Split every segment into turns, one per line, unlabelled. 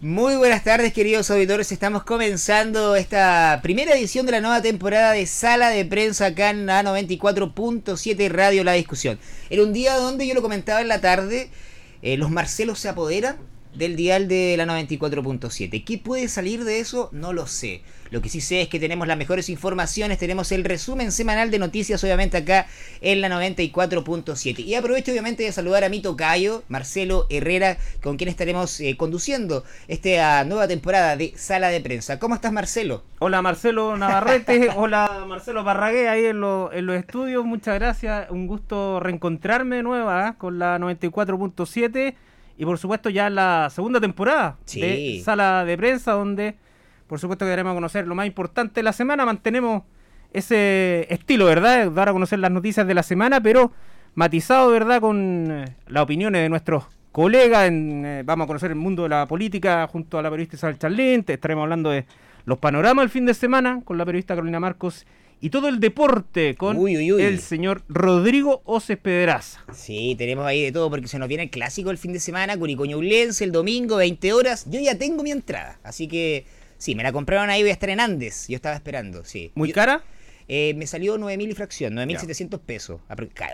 Muy buenas tardes, queridos auditores. Estamos comenzando esta primera edición de la nueva temporada de Sala de Prensa acá en la 94.7 Radio La Discusión. Era un día donde yo lo comentaba en la tarde, eh, los Marcelos se apoderan del dial de la 94.7. ¿Qué puede salir de eso? No lo sé. Lo que sí sé es que tenemos las mejores informaciones, tenemos el resumen semanal de noticias, obviamente acá en la 94.7. Y aprovecho obviamente de saludar a mi tocayo, Marcelo Herrera, con quien estaremos eh, conduciendo esta nueva temporada de Sala de Prensa. ¿Cómo estás, Marcelo?
Hola, Marcelo Navarrete. Hola, Marcelo Barragué, ahí en, los estudios. Muchas gracias. Un gusto reencontrarme de nuevo ¿ah? con la 94.7 y por supuesto ya la segunda temporada de Sala de Prensa, donde por supuesto que queremos conocer lo más importante de la semana. Mantenemos ese estilo, ¿verdad? Dar a conocer las noticias de la semana, pero matizado, ¿verdad? Con eh, las opiniones de nuestros colegas. Eh, vamos a conocer el mundo de la política junto a la periodista Isabel Charlín. Estaremos hablando de los panoramas del fin de semana con la periodista Carolina Marcos y todo el deporte con el señor Rodrigo Oces Pedraza.
Sí, tenemos ahí de todo porque se nos viene el clásico el fin de semana, Curicoñulense, el domingo, 20 horas. Yo ya tengo mi entrada, así que sí, me la compraron ahí, voy a estar en Andes. Yo estaba esperando, sí.
¿Muy cara?
Eh, me salió 9.000 y fracción, 9.700 pesos.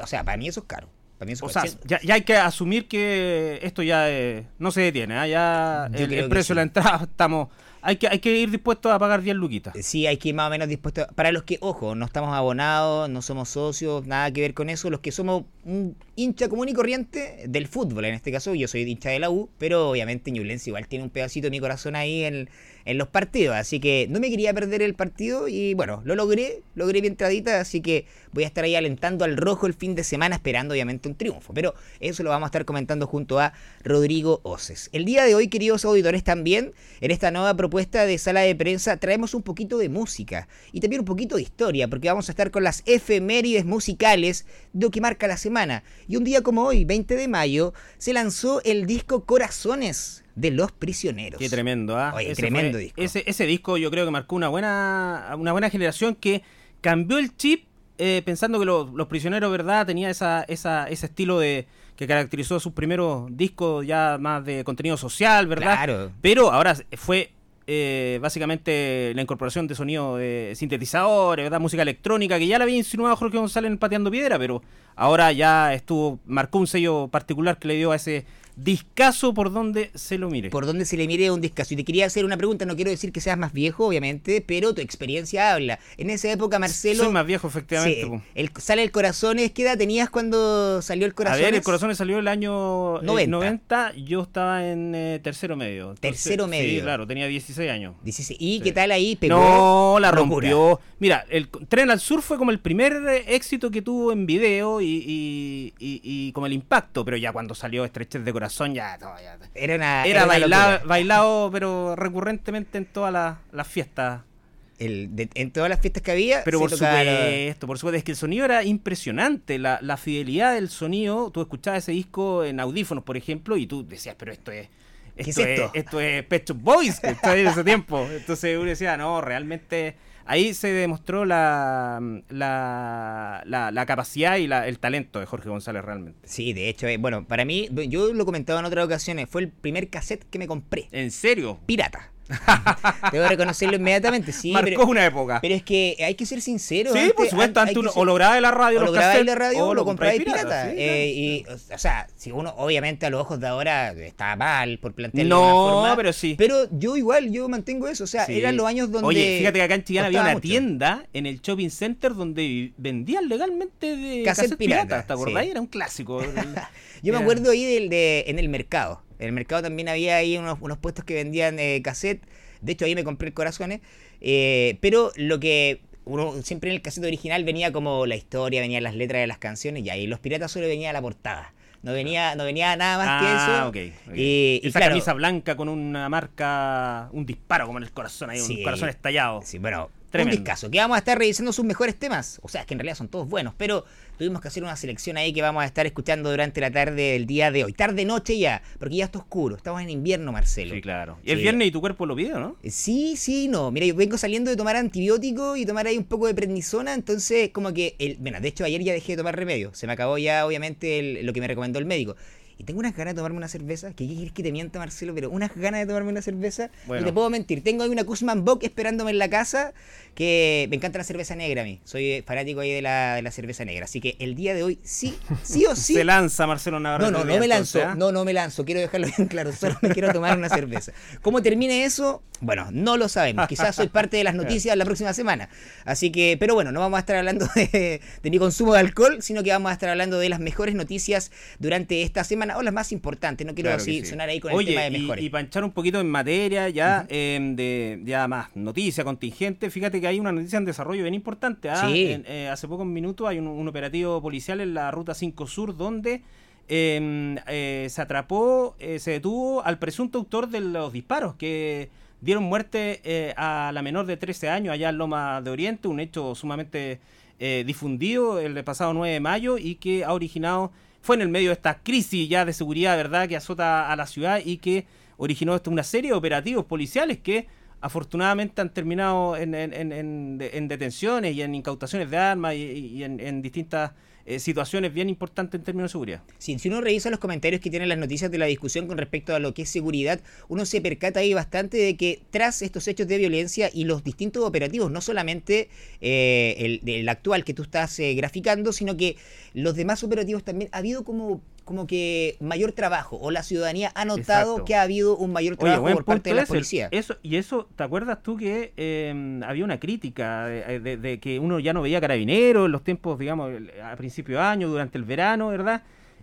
O sea, para mí eso es caro. Para mí eso
o sea, ya, hay que asumir que esto ya eh, no se detiene. ¿ah? Ya el, precio de la entrada estamos hay que, hay que ir dispuesto a pagar 10 luquitas.
Sí, hay que ir más o menos dispuesto. Para los que, ojo, no estamos abonados, no somos socios, nada que ver con eso. Los que somos un hincha común y corriente del fútbol, en este caso, yo soy hincha de la U, pero obviamente Ñublense igual tiene un pedacito de mi corazón ahí en, en los partidos. Así que no me quería perder el partido y bueno, lo logré, logré mi entradita, así que voy a estar ahí alentando al rojo el fin de semana, esperando obviamente un triunfo. Pero eso lo vamos a estar comentando junto a Rodrigo Oces. El día de hoy, queridos auditores, también en esta nueva propuesta de sala de prensa traemos un poquito de música y también un poquito de historia, porque vamos a estar con las efemérides musicales de lo que marca la semana. Y un día como hoy, 20 de mayo, se lanzó el disco Corazones de los prisioneros.
Qué tremendo, ¿ah?
Oye, tremendo disco.
Ese, ese disco yo creo que marcó una buena, una buena generación que cambió el chip eh, pensando que los prisioneros, ¿verdad? Tenía esa, esa, ese estilo de que caracterizó sus primeros discos ya más de contenido social, ¿verdad? Claro. Pero ahora fue eh, básicamente la incorporación de sonido de sintetizadores, ¿verdad? música electrónica, que ya la había insinuado Jorge González en Pateando Piedra, pero ahora ya estuvo, marcó un sello particular que le dio a ese discaso por donde se lo mire.
Por donde se le mire un discaso. Y te quería hacer una pregunta, no quiero decir que seas más viejo, obviamente, pero tu experiencia habla. En esa época, Marcelo...
Soy más viejo, efectivamente.
el, sale el Corazones, ¿qué edad tenías cuando salió el Corazones?
A ver, el Corazones salió el año 90, eh, yo estaba en eh, tercero medio.
tercero medio.
Sí, claro, tenía 16 años.
¿Y qué tal ahí?
No, la rompió. Mira, el Tren al Sur fue como el primer eh, éxito que tuvo en video y, y, como el impacto, pero ya cuando salió Estreches de Corazón ya,
era una
era, bailado, pero recurrentemente en todas las fiestas
en todas las fiestas que había.
Pero por supuesto, por supuesto, es que el sonido era impresionante, la, fidelidad del sonido. Tú escuchabas ese disco en audífonos, por ejemplo, y tú decías, pero esto es. Esto es, esto? esto es Pet Boys, que está en ese tiempo. Entonces uno decía, no, realmente ahí se demostró la, la, la, capacidad y la, el talento de Jorge González realmente.
Sí, de hecho, eh, bueno, para mí, yo lo he comentado en otras ocasiones, fue el primer cassette que me compré.
¿En serio?
Pirata. Debo reconocerlo inmediatamente, sí.
Marcó una época.
Pero es que hay que ser sincero.
Sí, por supuesto, o lo grababa de la radio,
o lo grababa de la radio, o lo compraba pirata. Eh, y, o sea, si uno, obviamente, a los ojos de ahora está mal por plantearlo
no, de pero sí.
Pero yo igual, yo mantengo eso. O sea, eran los años donde.
Oye, fíjate que acá en Chillán había una tienda en el shopping center donde vendían legalmente de cassette, pirata. ¿Te acordás? Era un clásico.
yo me acuerdo ahí del, de, en el mercado. En el mercado también había ahí unos, puestos que vendían eh, cassette. De hecho, ahí me compré el Corazones. Eh, pero lo que uno siempre en el cassette original venía como la historia, venían las letras de las canciones y ahí los piratas solo venía la portada. No venía, no venía nada más que eso.
Ah, okay, Y, Esa camisa blanca con una marca, un disparo como en el corazón, ahí, un corazón estallado.
Sí, bueno, Tremendo. un discazo. Que vamos a estar revisando sus mejores temas. O sea, es que en realidad son todos buenos, pero tuvimos que hacer una selección ahí que vamos a estar escuchando durante la tarde del día de hoy. Tarde-noche ya, porque ya está oscuro. Estamos en invierno, Marcelo.
Sí, claro. ¿Y el viernes y tu cuerpo lo pide, no?
Eh, sí, sí, no. Mira, yo vengo saliendo de tomar antibiótico y tomar ahí un poco de prednisona, entonces como que... El... Bueno, de hecho ayer ya dejé de tomar remedio. Se me acabó ya, obviamente, lo que me recomendó el médico. Y tengo unas ganas de tomarme una cerveza. ¿Qué quieres que te mienta, Marcelo? Pero unas ganas de tomarme una cerveza. Y te puedo mentir. Tengo ahí una Kuzman Bock esperándome en la casa. Que me encanta la cerveza negra a mí. Soy fanático ahí de la, de la cerveza negra. Así que el día de hoy, sí, sí o sí.
Se lanza Marcelo Navarrete.
No, no, no me lanzo. ¿ah? No, no me lanzo. Quiero dejarlo bien claro. Solo me quiero tomar una cerveza. ¿Cómo termine eso? Bueno, no lo sabemos. Quizás soy parte de las noticias la próxima semana. Así que, pero bueno, no vamos a estar hablando de, de mi consumo de alcohol, sino que vamos a estar hablando de las mejores noticias durante esta semana o las más importantes no quiero así sonar ahí con el tema de mejores.
Y, echar un poquito en materia ya em, de ya más noticia contingente, fíjate que hay una noticia en desarrollo bien importante. ¿ah? Eh, hace pocos minutos hay un, operativo policial en la ruta 5 Sur donde em, eh, se atrapó, eh, se detuvo al presunto autor de los disparos que dieron muerte a la menor de 13 años allá en Loma de Oriente, un hecho sumamente difundido el pasado 9 de mayo y que ha originado fue en el medio de esta crisis ya de seguridad, ¿verdad?, que azota a la ciudad y que originó esto una serie de operativos policiales que afortunadamente han terminado en, detenciones y en incautaciones de armas y, en, distintas eh, situaciones bien importantes en términos de seguridad.
Sí, si uno revisa los comentarios que tienen las noticias de la discusión con respecto a lo que es seguridad, uno se percata ahí bastante de que tras estos hechos de violencia y los distintos operativos, no solamente eh, el, actual que tú estás eh, graficando, sino que los demás operativos también ha habido como como que mayor trabajo o la ciudadanía ha notado que ha habido un mayor trabajo por parte de la policía.
Eso, y eso, ¿te acuerdas tú que em, había una crítica de, que uno ya no veía carabineros en los tiempos, digamos, a principio de año, durante el verano, ¿verdad?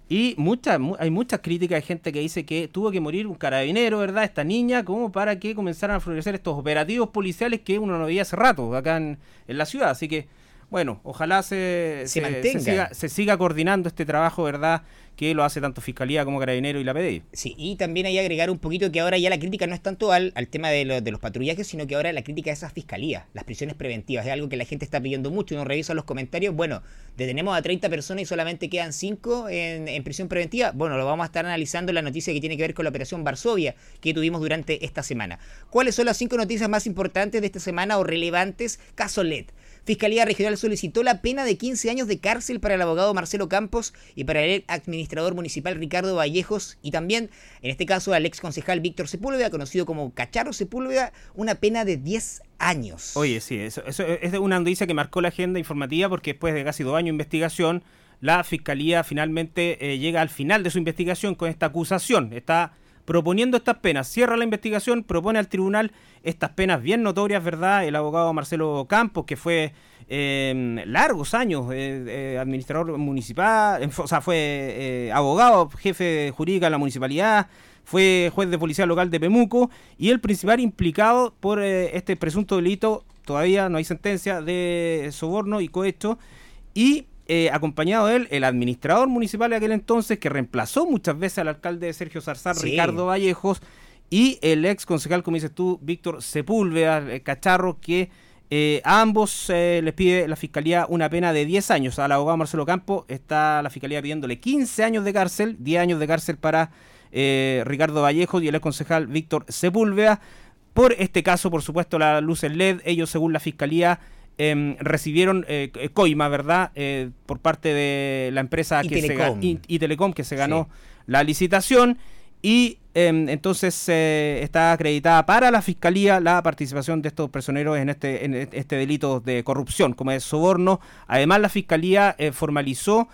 Y mucha, hay muchas críticas de gente que dice que tuvo que morir un carabinero, ¿verdad? Esta niña, como para que comenzaran a florecer estos operativos policiales que uno no veía hace rato acá en, en la ciudad. Así que, bueno, ojalá se, se, se, siga, se siga coordinando este trabajo, ¿verdad? que lo hace tanto Fiscalía como Carabinero y la PDI.
Sí, y también hay que agregar un poquito que ahora ya la crítica no es tanto al, al tema de, de, los patrullajes, sino que ahora la crítica es a esas fiscalías, las prisiones preventivas. Es algo que la gente está pidiendo mucho. Uno revisa los comentarios, bueno, detenemos a 30 personas y solamente quedan 5 en, en prisión preventiva. Bueno, lo vamos a estar analizando la noticia que tiene que ver con la operación Varsovia que tuvimos durante esta semana. ¿Cuáles son las 5 noticias más importantes de esta semana o relevantes? Caso LED. Fiscalía Regional solicitó la pena de 15 años de cárcel para el abogado Marcelo Campos y para el administrador municipal Ricardo Vallejos y también, en este caso, al ex concejal Víctor Sepúlveda, conocido como Cacharro Sepúlveda, una pena de 10 años.
Oye, sí, eso, es una noticia que marcó la agenda informativa porque después de casi dos años de investigación, la Fiscalía finalmente eh, llega al final de su investigación con esta acusación. Está proponiendo estas penas. Cierra la investigación, propone al tribunal estas penas bien notorias, ¿verdad? El abogado Marcelo Campos, que fue eh, largos años eh, eh, administrador municipal, o sea, fue abogado, jefe jurídico de la municipalidad, fue juez de policía local de Pemuco y el principal implicado por este presunto delito, todavía no hay sentencia de soborno y cohecho, y eh, acompañado de él el administrador municipal de aquel entonces, que reemplazó muchas veces al alcalde Sergio Zarzar, Ricardo Vallejos, y el ex concejal, como dices tú, Víctor Sepúlveda, el cacharro, que eh, a ambos eh, les pide la fiscalía una pena de 10 años. Al abogado Marcelo Campo está la fiscalía pidiéndole 15 años de cárcel, 10 años de cárcel para Ricardo Vallejos y el ex concejal Víctor Sepúlveda. Por este caso, por supuesto, la luz en LED, ellos según la fiscalía Em, recibieron eh, eh, coima, ¿verdad? Eh, por parte de la empresa
y
que
Telecom.
Se, y, Telecom que se ganó la licitación y em, entonces está acreditada para la fiscalía la participación de estos personeros en este, en este delito de corrupción, como es soborno. Además, la fiscalía formalizó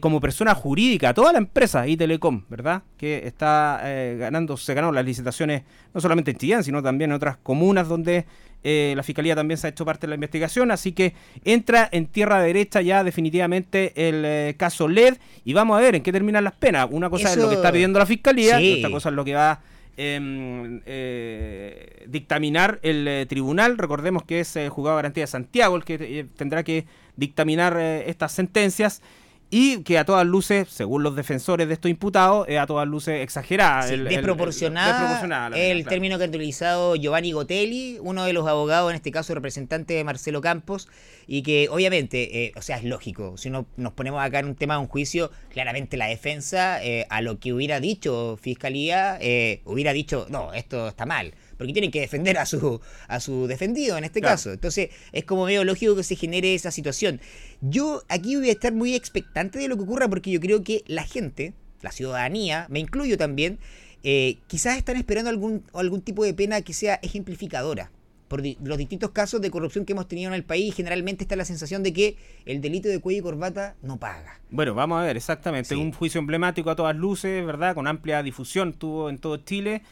como persona jurídica toda la empresa y Telecom, ¿verdad? Que está ganando, se ganó las licitaciones no solamente en Chillán, sino también en otras comunas donde eh, la fiscalía también se ha hecho parte de la investigación, así que entra en tierra derecha ya definitivamente el eh, caso LED y vamos a ver en qué terminan las penas. Una cosa es lo que está pidiendo la fiscalía, y otra cosa es lo que va em, eh, dictaminar el tribunal. Recordemos que es el juzgado de garantía de Santiago el que tendrá que dictaminar estas sentencias y que a todas luces, según los defensores de estos imputados, es a todas luces exagerada.
el, desproporcionada. El, término que ha utilizado Giovanni Gotelli, uno de los abogados, en este caso representante de Marcelo Campos, y que obviamente, eh, o sea, es lógico, si no nos ponemos acá en un tema de un juicio, claramente la defensa, eh, a lo que hubiera dicho Fiscalía, eh, hubiera dicho, no, esto está mal porque tienen que defender a su, a su defendido en este caso. Entonces es como medio lógico que se genere esa situación. Yo aquí voy a estar muy expectante de lo que ocurra porque yo creo que la gente la ciudadanía, me incluyo también, eh, quizás están esperando algún, algún tipo de pena que sea ejemplificadora por los distintos casos de corrupción que hemos tenido en el país, generalmente está la sensación de que el delito de cuello y corbata no paga.
Bueno, vamos a ver, exactamente. Un juicio emblemático a todas luces, ¿verdad? Con amplia difusión tuvo en todo Chile.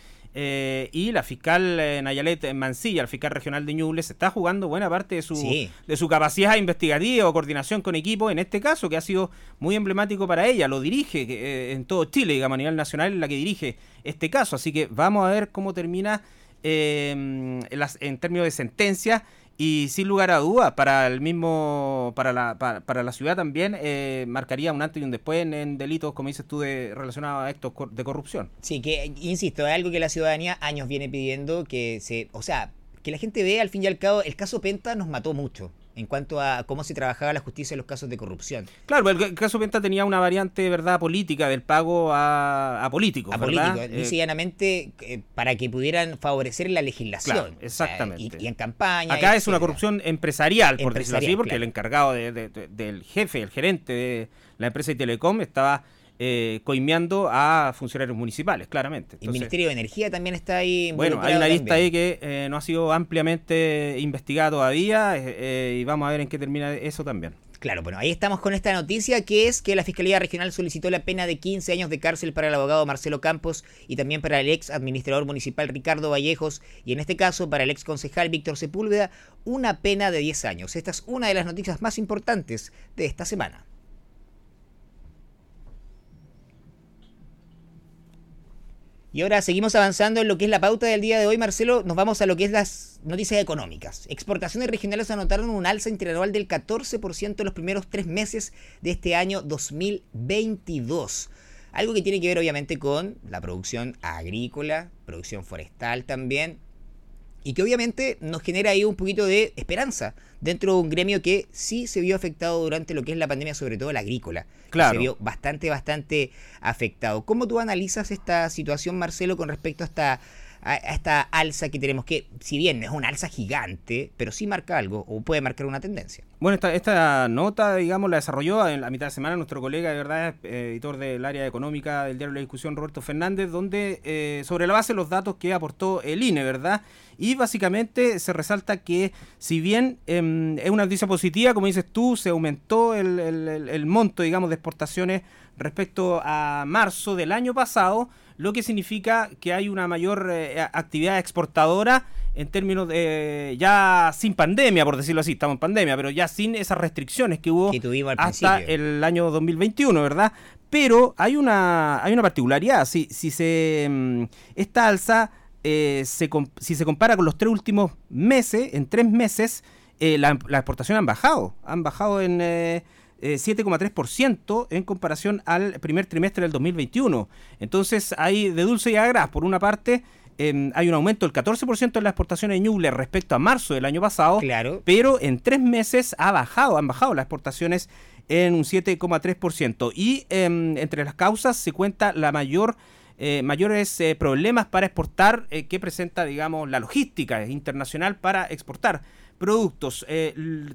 Eh, y la fiscal eh, Nayalet Mancilla, el fiscal regional de Ñuble, está jugando buena parte de su, de su capacidad investigativa o coordinación con equipo, en este caso, que ha sido muy emblemático para ella. Lo dirige eh, en todo Chile, digamos, a nivel nacional, en la que dirige este caso. Así que vamos a ver cómo termina Em, en, términos de sentencia y sin lugar a duda para el mismo para la, para, la ciudad también eh, marcaría un antes y un después en, delitos como dices tú de relacionados a actos de corrupción.
Sí que insisto es algo que la ciudadanía años viene pidiendo que se o sea que la gente vea al fin y al cabo el caso Penta nos mató mucho en cuanto a cómo se trabajaba la justicia en los casos de corrupción.
Claro, el caso Penta tenía una variante, ¿verdad?, política, del pago a, a políticos. A políticos,
eh, eh, para que pudieran favorecer la legislación.
exactamente.
y, en campaña.
Acá es una corrupción empresarial, por decirlo así, porque el encargado del jefe, el gerente de la empresa de Telecom estaba eh, coimeando a funcionarios municipales, claramente.
el Ministerio de Energía también está ahí.
Bueno, hay una lista ahí que eh, no ha sido ampliamente investigada todavía eh, y vamos a ver en qué termina eso también.
Claro, bueno, ahí estamos con esta noticia que es que la Fiscalía Regional solicitó la pena de 15 años de cárcel para el abogado Marcelo Campos y también para el ex administrador municipal Ricardo Vallejos y en este caso para el ex concejal Víctor Sepúlveda una pena de 10 años. Esta es una de las noticias más importantes de esta semana. Y ahora seguimos avanzando en lo que es la pauta del día de hoy, Marcelo. Nos vamos a lo que es las noticias económicas. Exportaciones regionales anotaron un alza interanual del 14% en los primeros tres meses de este año 2022. Algo que tiene que ver obviamente con la producción agrícola, producción forestal también, y que obviamente nos genera ahí un poquito de esperanza dentro de un gremio que sí se vio afectado durante lo que es la pandemia, sobre todo la agrícola. Claro. Se vio bastante, bastante afectado. ¿Cómo tú analizas esta situación, Marcelo, con respecto a esta a, esta alza que tenemos, que si bien no es una alza gigante, pero sí marca algo o puede marcar una tendencia.
Bueno, esta, esta nota, digamos, la desarrolló en la mitad de semana nuestro colega, de verdad, eh, editor del área económica del diario La Discusión, Roberto Fernández, donde eh, sobre la base de los datos que aportó el INE, ¿verdad? Y básicamente se resalta que si bien em, es una noticia positiva, como dices tú, se aumentó el, el monto, digamos, de exportaciones respecto a marzo del año pasado, lo que significa que hay una mayor eh, actividad exportadora en términos de ya sin pandemia, por decirlo así, estamos en pandemia, pero ya sin esas restricciones que hubo hasta el año 2021, ¿verdad? Pero hay una hay una particularidad, si, si se mm, esta alza eh, se, si se compara con los tres últimos meses, en tres meses eh, la, la exportación han bajado, han bajado en 7,3% eh, en comparación al primer trimestre del 2021. Entonces hay de dulce y agraz. Por una parte, em, hay un aumento del 14% en las exportaciones de Ñuble respecto a marzo del año pasado.
Claro.
Pero en tres meses ha bajado, han bajado las exportaciones en un 7,3%. Y em, entre las causas se cuenta la mayor... Eh, mayores eh, problemas para exportar que presenta, digamos, la logística internacional para exportar productos.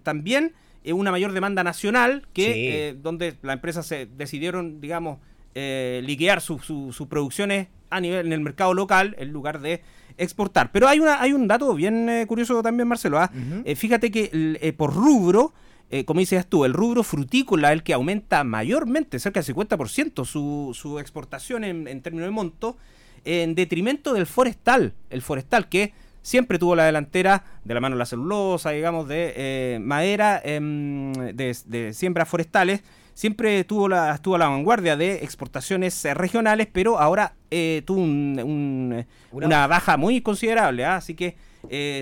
también eh, una mayor demanda nacional que eh, donde las empresas se decidieron, digamos, eh, liquear sus producciones a nivel en el mercado local en lugar de exportar. Pero hay una hay un dato bien eh, curioso también, Marcelo. ¿ah? fíjate que por rubro, como dices tú, el rubro frutícola el que aumenta mayormente, cerca del 50% su, su exportación en, en términos de monto, en detrimento del forestal. El forestal que siempre tuvo la delantera de la mano de la celulosa, digamos, de eh, madera, em, de, siembras forestales. Siempre tuvo la, estuvo a la vanguardia de exportaciones eh, regionales, pero ahora eh, tuvo una baja muy considerable. ¿ah? Así que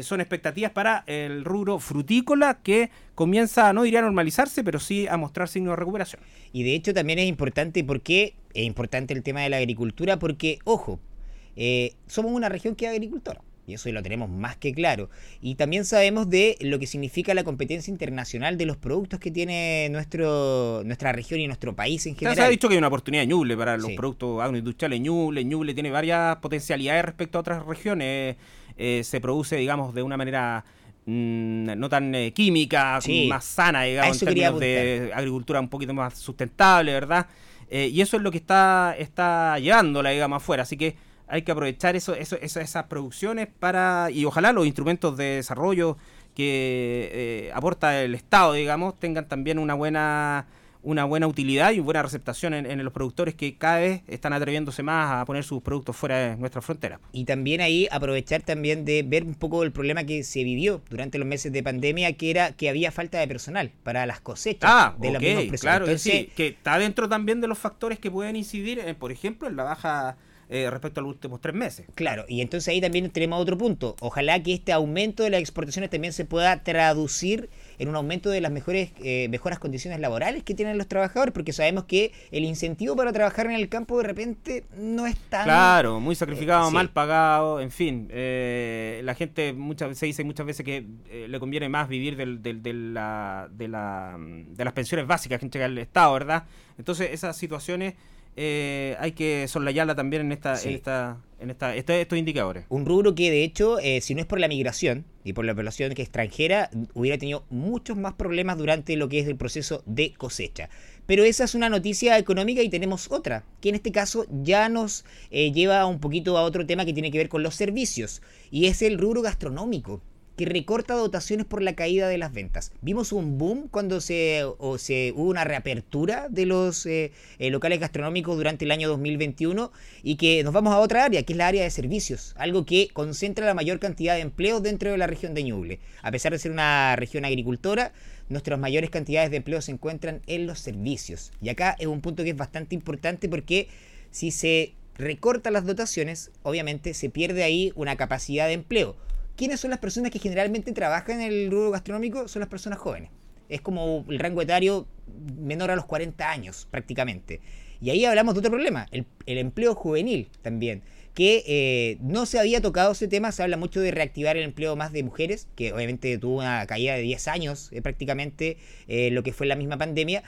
son expectativas para el rubro frutícola que comienza, no diría a normalizarse, pero sí a mostrar signos de recuperación.
Y de hecho también es importante, porque es importante el tema de la agricultura? Porque, ojo, somos una región que es agricultora y eso lo tenemos más que claro. Y también sabemos de lo que significa la competencia internacional de los productos que tiene nuestro, nuestra región y nuestro país en general.
Se ha dicho que hay una oportunidad Ñuble para los productos agroindustriales Ñuble. Ñuble tiene varias potencialidades respecto a otras regiones. Eh, se produce, digamos, de una manera mm, no tan eh, química, más sana, digamos, en términos de agricultura un poquito más sustentable, ¿verdad? eh, y eso es lo que está, está llevando la digamos afuera, así que hay que aprovechar eso, eso, esas producciones para, y ojalá los instrumentos de desarrollo que eh, aporta el Estado, digamos, tengan también una buena una buena utilidad y buena receptación en, los productores que cada vez están atreviéndose más a poner sus productos fuera de nuestra frontera.
Y también ahí aprovechar también de ver un poco el problema que se vivió durante los meses de pandemia, que era que había falta de personal para las cosechas
ah,
de
los claro, sí, que está dentro también de los factores que pueden incidir, por ejemplo, en la baja eh, respecto a los últimos tres meses.
Claro, y entonces ahí también tenemos otro punto. Ojalá que este aumento de las exportaciones también se pueda traducir en un aumento de las mejores eh, mejoras condiciones laborales que tienen los trabajadores, porque sabemos que el incentivo para trabajar en el campo de repente no es tan...
Claro, muy sacrificado, eh, mal pagado, en fin. la gente muchas se dice muchas veces que le conviene más vivir del, del, de, la, de, la, de las pensiones básicas que entrega el Estado, ¿verdad? Entonces esas situaciones eh, hay que soslayarla también en esta, en esta, en esta, estos indicadores.
Un rubro que de hecho, eh, si no es por la migración y por la población que extranjera, hubiera tenido muchos más problemas durante lo que es el proceso de cosecha. Pero esa es una noticia económica y tenemos otra, que en este caso ya nos eh, lleva un poquito a otro tema que tiene que ver con los servicios, y es el rubro gastronómico que recorta dotaciones por la caída de las ventas. Vimos un boom cuando se, se hubo una reapertura de los eh, eh, locales gastronómicos durante el año 2021 y que nos vamos a otra área, que es la área de servicios, algo que concentra la mayor cantidad de empleos dentro de la región de Ñuble. A pesar de ser una región agricultora, nuestras mayores cantidades de empleos se encuentran en los servicios. Y acá es un punto que es bastante importante porque si se recortan las dotaciones, obviamente se pierde ahí una capacidad de empleo ¿quiénes son las personas que generalmente trabajan en el rubro gastronómico? Son las personas jóvenes. Es como el rango etario menor a los 40 años, prácticamente. Y ahí hablamos de otro problema, el, empleo juvenil también, que eh, no se había tocado ese tema, se habla mucho de reactivar el empleo más de mujeres, que obviamente tuvo una caída de 10 años eh, prácticamente, eh, lo que fue la misma pandemia,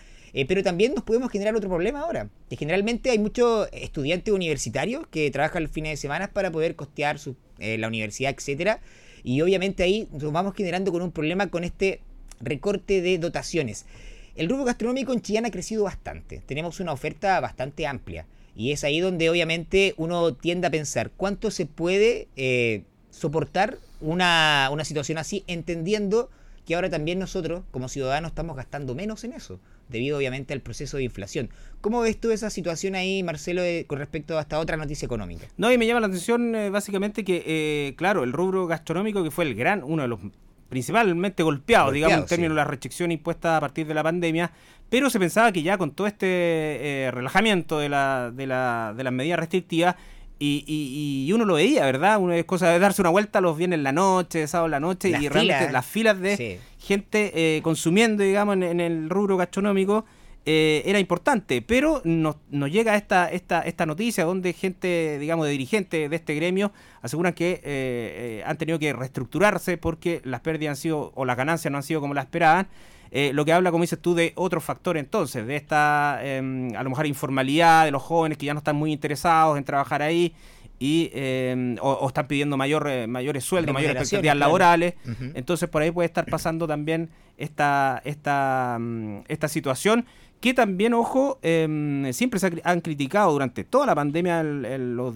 pero también nos podemos generar otro problema ahora, que generalmente hay muchos estudiantes universitarios que trabajan los fines de semana para poder costear la universidad, etcétera, y obviamente ahí nos vamos generando con un problema con este recorte de dotaciones. El rubro gastronómico en Chillán ha crecido bastante. Tenemos una oferta bastante amplia. Y es ahí donde obviamente uno tiende a pensar cuánto se puede eh, soportar una, una situación así, entendiendo que ahora también nosotros como ciudadanos estamos gastando menos en eso debido obviamente al proceso de inflación. ¿Cómo ves tú esa situación ahí, Marcelo, con respecto a esta otra noticia económica?
No, y me llama la atención eh, básicamente que, eh, claro, el rubro gastronómico, que fue el gran, uno de los principalmente golpeados, digamos, en términos de la restricción impuesta a partir de la pandemia, pero se pensaba que ya con todo este eh, relajamiento de, la, de, la, de las medidas restrictivas, y, y, uno lo veía, ¿verdad? Una es cosa de darse una vuelta los viernes en la noche, sábado en la noche, y realmente las filas de gente eh, consumiendo, digamos, en, el rubro gastronómico eh, era importante. Pero nos, llega esta, esta, esta noticia donde gente, digamos, de dirigentes de este gremio aseguran que eh, han tenido que reestructurarse porque las pérdidas han sido, o las ganancias no han sido como las esperaban. Eh, lo que habla, como dices tú, de otro factor entonces, de esta, em, a lo mejor, informalidad de los jóvenes que ya no están muy interesados en trabajar ahí y em, o, están pidiendo mayor, eh, mayores sueldos, mayores expectativas laborales. Entonces, por ahí puede estar pasando también esta, esta, mm, esta situación que también, ojo, em, siempre se han criticado durante toda la pandemia los,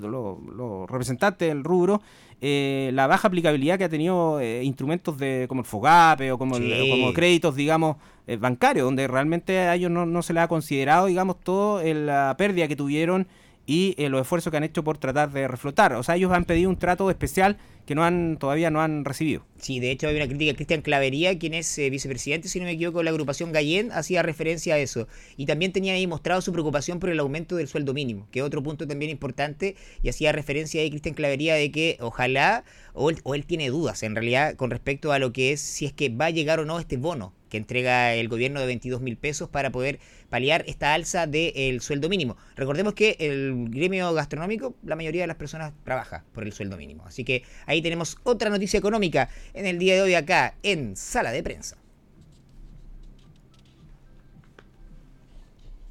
representantes del rubro eh, la baja aplicabilidad que ha tenido eh, instrumentos de como el FOGAPE o como, como créditos, digamos, eh, bancarios, donde realmente a ellos no, no se les ha considerado, digamos, toda la pérdida que tuvieron y eh, los esfuerzos que han hecho por tratar de reflotar. O sea, ellos han pedido un trato especial que no han todavía no han recibido.
Sí, de hecho hay una crítica. Cristian Clavería, quien es eh, vicepresidente, si no me equivoco, de la agrupación Gallén, hacía referencia a eso. Y también tenía ahí mostrado su preocupación por el aumento del sueldo mínimo, que es otro punto también importante. Y hacía referencia ahí Cristian Clavería de que ojalá, o él, o él tiene dudas en realidad con respecto a lo que es si es que va a llegar o no este bono que entrega el gobierno de 22 mil pesos para poder paliar esta alza del sueldo mínimo. Recordemos que el gremio gastronómico, la mayoría de las personas trabaja por el sueldo mínimo. Así que ahí tenemos otra noticia económica en el día de hoy acá en Sala de Prensa.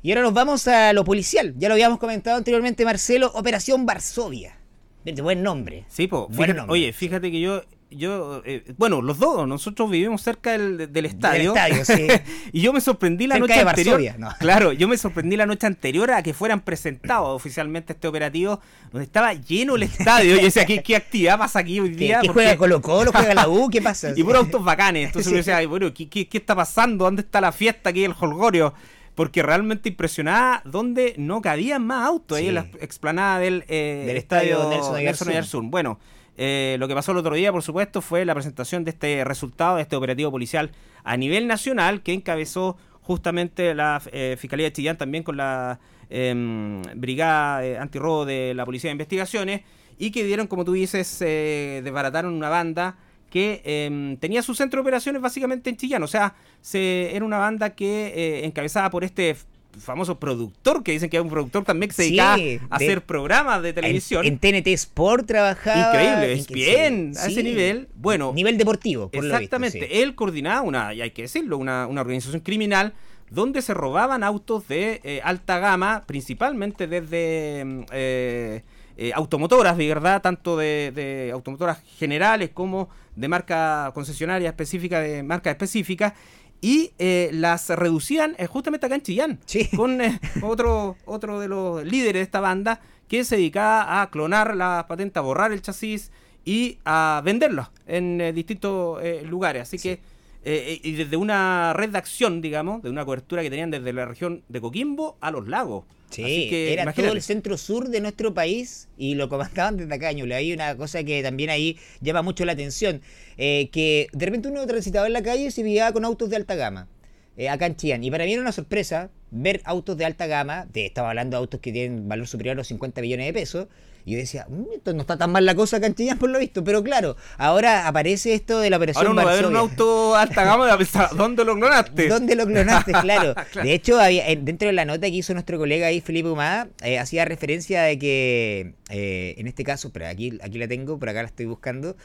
Y ahora nos vamos a lo policial. Ya lo habíamos comentado anteriormente, Marcelo, Operación Varsovia. De buen nombre.
Sí, po, oye, fíjate que yo yo, eh, bueno, los dos, nosotros vivimos cerca del, del estadio.
Del estadio, sí.
y yo me sorprendí la
Cerca
noche
de
anterior.
No.
Claro, yo me sorprendí la noche anterior a que fueran presentados oficialmente este operativo, donde estaba lleno el estadio. Y yo decía, ¿qué, qué actividad pasa aquí hoy
¿Qué,
día?
qué juega Colo Colo? ¿Juega la U? ¿Qué pasa?
y puros autos bacanes. Entonces
Sí.
uno decía, "Ay, bueno, ¿qué, qué, qué está pasando? ¿Dónde está la fiesta aquí, el holgorio? Porque realmente impresionaba donde no cabían más autos ahí en la explanada del, eh,
Del
estadio
estadio Nelson. Oyarzún.
Bueno, eh, lo que pasó el otro día, por supuesto, fue la presentación de este resultado, de este operativo policial a nivel nacional que encabezó justamente la eh, Fiscalía de Chillán también con la em, Brigada eh, Antirrobo de la Policía de Investigaciones y que dieron, como tú dices, desbarataron una banda que em, tenía su centro de operaciones básicamente en Chillán. O sea, se, era una banda que eh, encabezada por este famoso productor, que dicen que es un productor también que se
Sí,
dedicaba a
de-
hacer programas de televisión.
En, en TNT Sport trabajaba.
Increíble, es bien,
sí,
a ese nivel. Bueno,
Nivel deportivo, por
Exactamente.
lo visto. sí.
Él coordinaba una, y hay que decirlo, una, una organización criminal donde se robaban autos de eh, alta gama, principalmente desde mm, eh, eh, automotoras, de verdad, tanto de, de automotoras generales como de marca concesionaria específica, de marca específica, y eh, las reducían eh, justamente acá en Chillán,
Sí.
con eh, otro, otro de los líderes de esta banda que se dedicaba a clonar la patente, a borrar el chasis y a venderlos en eh, distintos eh, lugares. Así que, y desde una red de acción, digamos, de una cobertura que tenían desde la región de Coquimbo a los lagos.
Sí,
Así que,
era
imagínate.
todo el centro sur de nuestro país y lo comandaban desde acá, Ñuble. Hay una cosa que también ahí llama mucho la atención, eh, que de repente uno transitaba en la calle y se veía con autos de alta gama, eh, acá en Chillán. Y para mí era una sorpresa ver autos de alta gama, de, estaba hablando de autos que tienen valor superior a los 50 millones de pesos, y yo decía, "Mm, esto no está tan mal la cosa acá en Chillán por lo visto, pero claro, ahora aparece esto de la operación
Ahora uno va a ver un auto alta gama y va a pensar, ¿dónde lo clonaste?
¿Dónde lo clonaste? Claro.
Claro.
De hecho, había, en- dentro de la nota que hizo nuestro colega ahí, Felipe Humada, eh, hacía referencia de que, eh, en este caso, pero aquí, aquí la tengo, por acá la estoy buscando,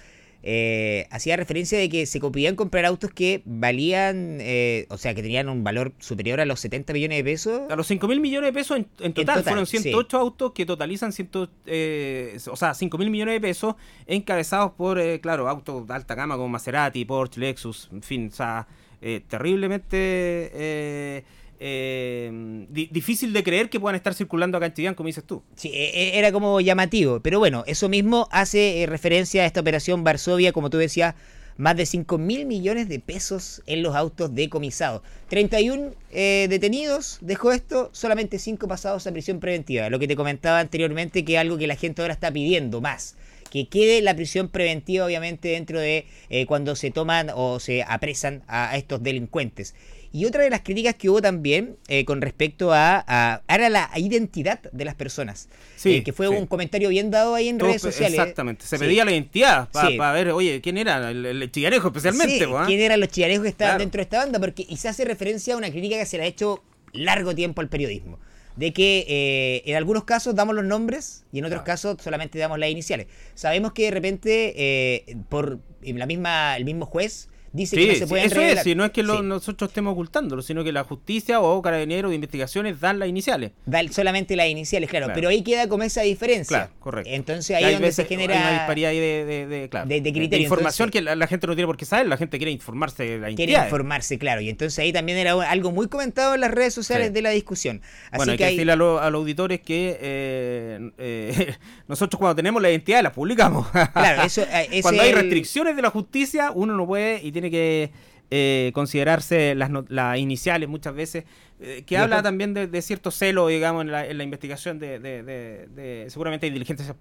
eh, hacía referencia de que se podían comprar autos que valían, eh, o sea, que tenían un valor superior a los 70 millones de pesos.
A los 5 mil millones de pesos en, en total,
total,
fueron
sí.
108 autos que totalizan 100, eh, o sea, 5 mil millones de pesos encabezados por, eh, claro, autos de alta gama como Maserati, Porsche, Lexus, en fin, o sea, eh, terriblemente eh, di- difícil de creer que puedan estar circulando acá en Chillán, como dices tú.
Sí, e- e- era como llamativo, pero bueno, eso mismo hace eh, referencia a esta operación Varsovia, como tú decías, más de 5 mil millones de pesos en los autos decomisados. 31 eh, detenidos dejó esto, solamente 5 pasados a prisión preventiva. Lo que te comentaba anteriormente, que es algo que la gente ahora está pidiendo más. Que quede la prisión preventiva, obviamente, dentro de eh, cuando se toman o se apresan a estos delincuentes. Y otra de las críticas que hubo también eh, con respecto a, a, a la identidad de las personas.
Sí,
Eh, que fue
sí.
un comentario bien dado ahí en redes sociales.
Exactamente, se
Sí.
pedía la identidad para
Sí.
ver, oye, ¿quién era? El, el especialmente.
Sí,
po, ¿ah?
quién eran los chillanejos que estaban
Claro.
dentro de esta banda, porque y se hace referencia a una crítica que se le ha hecho largo tiempo al periodismo. De que eh, en algunos casos damos los nombres y en otros
Claro.
casos solamente damos las iniciales. Sabemos que de repente eh, por la misma, el mismo juez dice
Sí,
que no se
sí,
pueden
eso
revelar.
es, si no es que lo-
Sí.
nosotros estemos ocultándolo, sino que la justicia o carabineros de investigaciones dan las iniciales.
Da solamente las iniciales, claro,
Claro.
pero ahí queda como esa diferencia.
Claro, correcto.
Entonces ahí
hay
es donde
veces-
se genera
hay una disparidad ahí de, de, de- claro,
de- criterio,
información
entonces-
que la, la gente no tiene por qué saber, la gente quiere informarse de la
quiere informarse, claro. Y entonces ahí también era algo muy comentado en las redes sociales
Sí.
de la discusión. Así
Bueno, hay
que ahí-
decirle a, lo- a los auditores que eh, eh, nosotros cuando tenemos la identidad las publicamos.
Claro, eso, eh,
cuando hay
el-
restricciones de la justicia, uno no puede y tiene que eh, considerarse las, las iniciales muchas veces, eh, que
Y
habla
después-
también de, de cierto celo, digamos, en la, en la investigación de, de- de- de- seguramente hay diligencias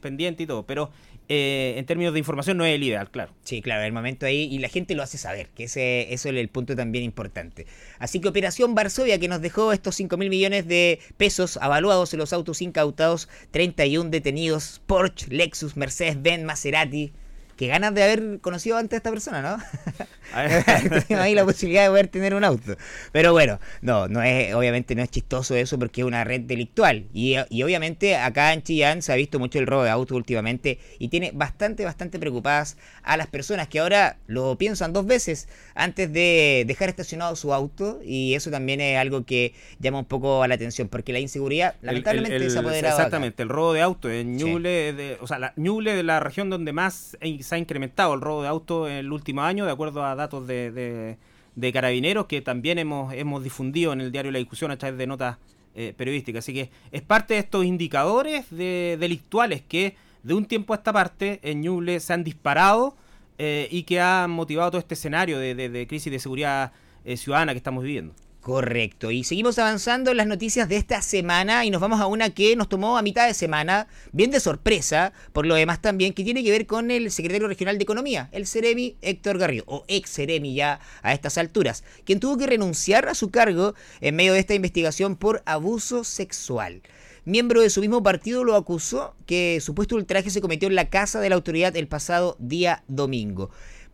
pendientes y todo, pero eh, en términos de información no es el ideal, claro.
Sí, claro, el momento ahí y la gente lo hace saber, que ese, eso es el punto también importante. Así que Operación Varsovia, que nos dejó estos 5 mil millones de pesos avaluados en los autos incautados, 31 detenidos, Porsche, Lexus, Mercedes-Benz, Maserati. Qué ganas de haber conocido antes a esta persona, ¿no? Ahí la posibilidad de poder tener un auto. Pero bueno, no, no es, obviamente no es chistoso eso porque es una red delictual. Y, y obviamente acá en Chillán se ha visto mucho el robo de autos últimamente y tiene bastante, bastante preocupadas a las personas que ahora lo piensan dos veces antes de dejar estacionado su auto. Y eso también es algo que llama un poco a la atención porque la inseguridad lamentablemente
el- el-
se ha apoderado. acá.
Exactamente, el robo de autos en Ñuble, de, o sea, la, Ñuble de la región donde más sí se ha incrementado el robo de autos en el último año, de acuerdo a datos de, de, carabineros que también hemos, hemos difundido en el diario La Discusión a través de notas eh, periodísticas. Así que es parte de estos indicadores de, delictuales que de un tiempo a esta parte en Ñuble se han disparado eh, y que han motivado todo este escenario de, de crisis de seguridad ciudadana que estamos viviendo.
Correcto. Y seguimos avanzando en las noticias de esta semana y nos vamos a una que nos tomó a mitad de semana, bien de sorpresa, por lo demás también, que tiene que ver con el secretario regional de Economía, el Ceremi Héctor Garrido, o ex Ceremi ya a estas alturas, quien tuvo que renunciar a su cargo en medio de esta investigación por abuso sexual. Miembro de su mismo partido lo acusó que supuesto ultraje se cometió en la casa de la autoridad el pasado día domingo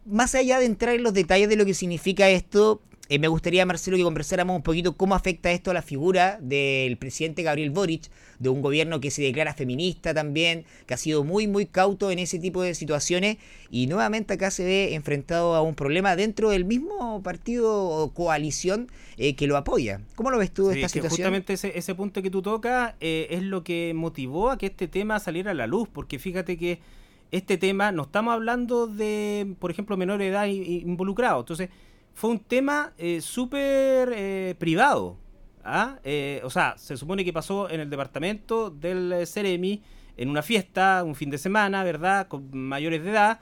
más allá de entrar en los detalles de lo que significa esto, eh, me gustaría, Marcelo, que conversáramos un poquito cómo afecta esto a la figura del presidente Gabriel Boric, de un gobierno que se declara feminista también, que ha sido muy, muy cauto en ese tipo de situaciones y nuevamente acá se ve enfrentado a un problema dentro del mismo partido o coalición eh, que lo apoya. ¿Cómo lo ves tú esta situación?
Justamente ese, ese, punto que tú tocas eh, es lo que motivó a que este tema saliera a la luz, porque fíjate que este tema no estamos hablando de, por ejemplo, menor edad involucrado. Entonces, fue un tema eh, súper eh, privado. ¿ah? Eh, o sea, se supone que pasó en el departamento del Ceremi, en una fiesta, un fin de semana, ¿verdad? Con mayores de edad.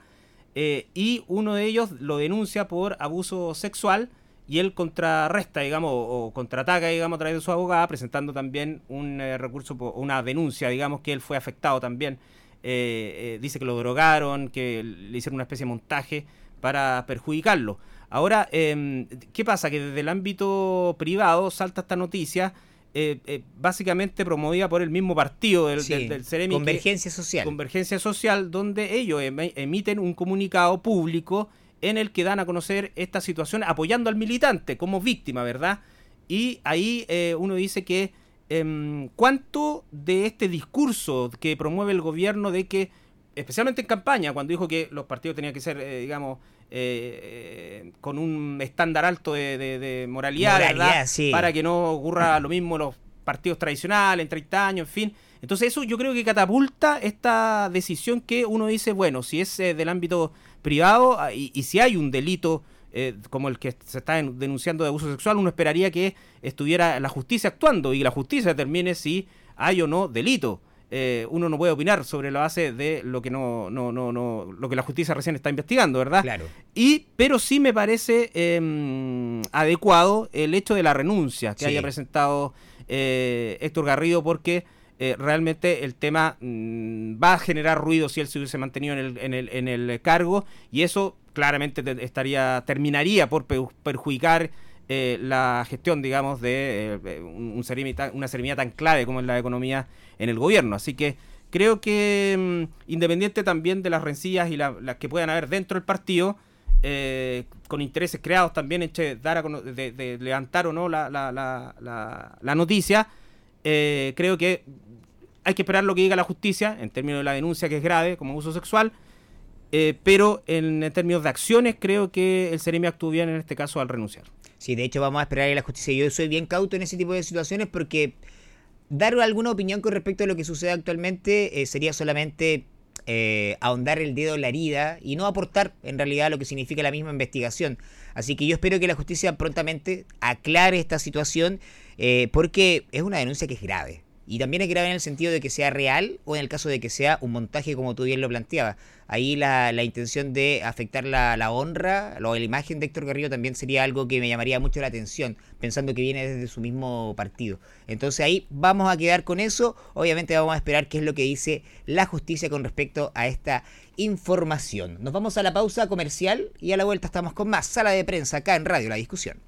y uno de ellos lo denuncia por abuso sexual y él contrarresta, digamos, o contraataca, digamos, a través de su abogada, presentando también un recurso, una denuncia, digamos, que él fue afectado también. dice que lo drogaron, que le hicieron una especie de montaje para perjudicarlo. Ahora, em, ¿qué pasa? Que desde el ámbito privado salta esta noticia. Eh, eh, básicamente promovida por el mismo partido del, del,
Ceremi, Convergencia Social.
Convergencia Social, donde ellos emiten un comunicado público en el que dan a conocer esta situación apoyando al militante como víctima, ¿verdad? Y ahí eh, uno dice que em, cuánto de este discurso que promueve el gobierno de que, especialmente en campaña, cuando dijo que los partidos tenían que ser, digamos, eh, con un estándar alto de, moralidad, para que no ocurra lo mismo los partidos tradicionales en 30 años, en fin. Entonces eso yo creo que catapulta esta decisión que uno dice, bueno, si es eh, del ámbito privado ah, y, si hay un delito eh, como el que se está denunciando de abuso sexual, uno esperaría que estuviera la justicia actuando y la justicia determine si hay o no delito. Eh, uno no puede opinar sobre la base de lo que no, no, no, no, lo que la justicia recién está investigando, ¿verdad?
Claro.
Y, pero sí me parece em, adecuado el hecho de la renuncia que haya presentado eh, Héctor Garrido, porque eh, realmente el tema mm, va a generar ruido si él se hubiese mantenido en el, en el, en el cargo, y eso claramente estaría, terminaría por perjudicar eh, la gestión, digamos, de eh, un, una ceremonia tan clave como es la economía en el gobierno. Así que creo que mm, independiente también de las rencillas y las que puedan haber dentro del partido, eh, con intereses creados también entre dar de, levantar o no la, la, la, la noticia, creo que hay que esperar lo que diga la justicia en términos de la denuncia que es grave como abuso sexual. pero en, términos de acciones creo que el Ceremi actuó bien en este caso al renunciar.
Sí, de hecho vamos a esperar a la justicia. Yo soy bien cauto en ese tipo de situaciones porque dar alguna opinión con respecto a lo que sucede actualmente eh, sería solamente eh, ahondar el dedo en la herida y no aportar en realidad lo que significa la misma investigación. Así que yo espero que la justicia prontamente aclare esta situación eh, porque es una denuncia que es grave. Y también es grave en el sentido de que sea real o en el caso de que sea un montaje como tú bien lo planteabas. Ahí la, intención de afectar la, la honra o la imagen de Héctor Garrido también sería algo que me llamaría mucho la atención, pensando que viene desde su mismo partido. Entonces ahí vamos a quedar con eso. Obviamente vamos a esperar qué es lo que dice la justicia con respecto a esta información. Nos vamos a la pausa comercial y a la vuelta estamos con más sala de prensa acá en Radio La Discusión.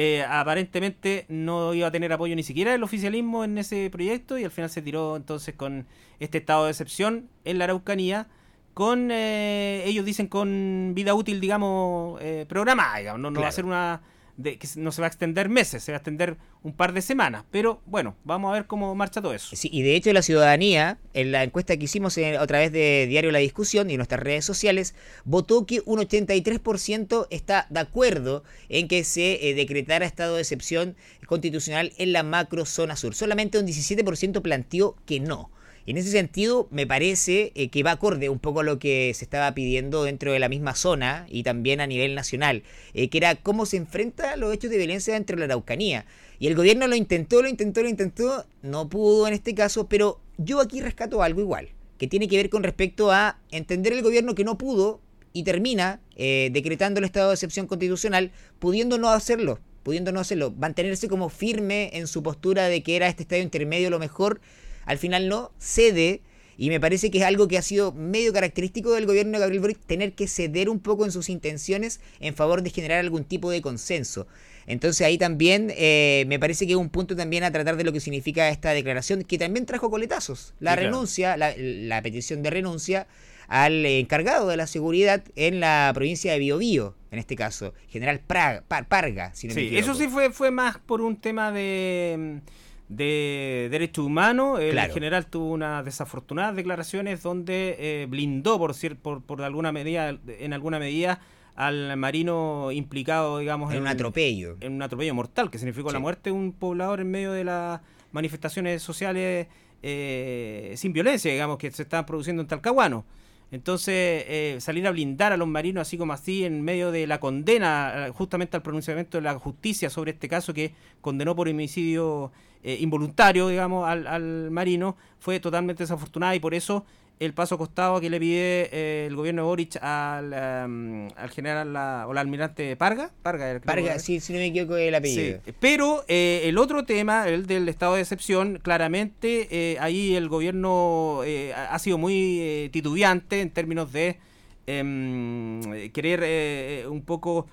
Eh, aparentemente no iba a tener apoyo ni siquiera del oficialismo en ese proyecto y al final se tiró entonces con este estado de excepción en la Araucanía con, eh, ellos dicen con vida útil, digamos, eh, programada, digamos, no, no va a ser una de, que no se va a extender meses, se va a extender un par de semanas. Pero bueno, vamos a ver cómo marcha todo eso.
Y de hecho la ciudadanía, en la encuesta que hicimos a través de Diario La Discusión y nuestras redes sociales, votó que un 83% está de acuerdo en que se eh, decretara estado de excepción constitucional en la macro zona sur. Solamente un 17% planteó que no. En ese sentido, me parece eh, que va acorde un poco a lo que se estaba pidiendo dentro de la misma zona y también a nivel nacional, eh, que era cómo se enfrenta los hechos de violencia dentro de la Araucanía. Y el gobierno lo intentó, lo intentó, lo intentó, no pudo en este caso, pero yo aquí rescato algo igual, que tiene que ver con respecto a entender el gobierno que no pudo y termina eh, decretando el estado de excepción constitucional, pudiendo no hacerlo, pudiendo no hacerlo, mantenerse como firme en su postura de que era este estadio intermedio lo mejor al final no cede. Y me parece que es algo que ha sido medio característico del gobierno de Gabriel Boric, tener que ceder un poco en sus intenciones en favor de generar algún tipo de consenso. Entonces ahí también eh, me parece que es un punto también a tratar de lo que significa esta declaración, que también trajo coletazos. La renuncia, la, petición de renuncia al encargado de la seguridad en la provincia de Biobío, en este caso, general Parga.
sí, eso sí fue, fue más por un tema de de derechos humanos. El general tuvo unas desafortunadas declaraciones donde eh, blindó, por, por, por alguna medida, en alguna medida, al marino implicado, digamos,
en, un atropello.
En un atropello mortal, que significó la muerte de un poblador en medio de las manifestaciones sociales eh, sin violencia, digamos, que se estaban produciendo en Talcahuano. Entonces, eh, salir a blindar a los marinos así como así en medio de la condena justamente al pronunciamiento de la justicia sobre este caso que condenó por homicidio eh, involuntario, digamos, al, al, marino, fue totalmente desafortunada y por eso el paso costado que le pide eh, el gobierno de Boric al, em, al general o al almirante Parga.
Parga, Parga sí, si no me equivoco el apellido.
Pero eh, el otro tema, el del estado de excepción, claramente ahí el gobierno ha sido muy titubeante en términos de em, querer un poco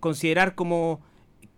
considerar como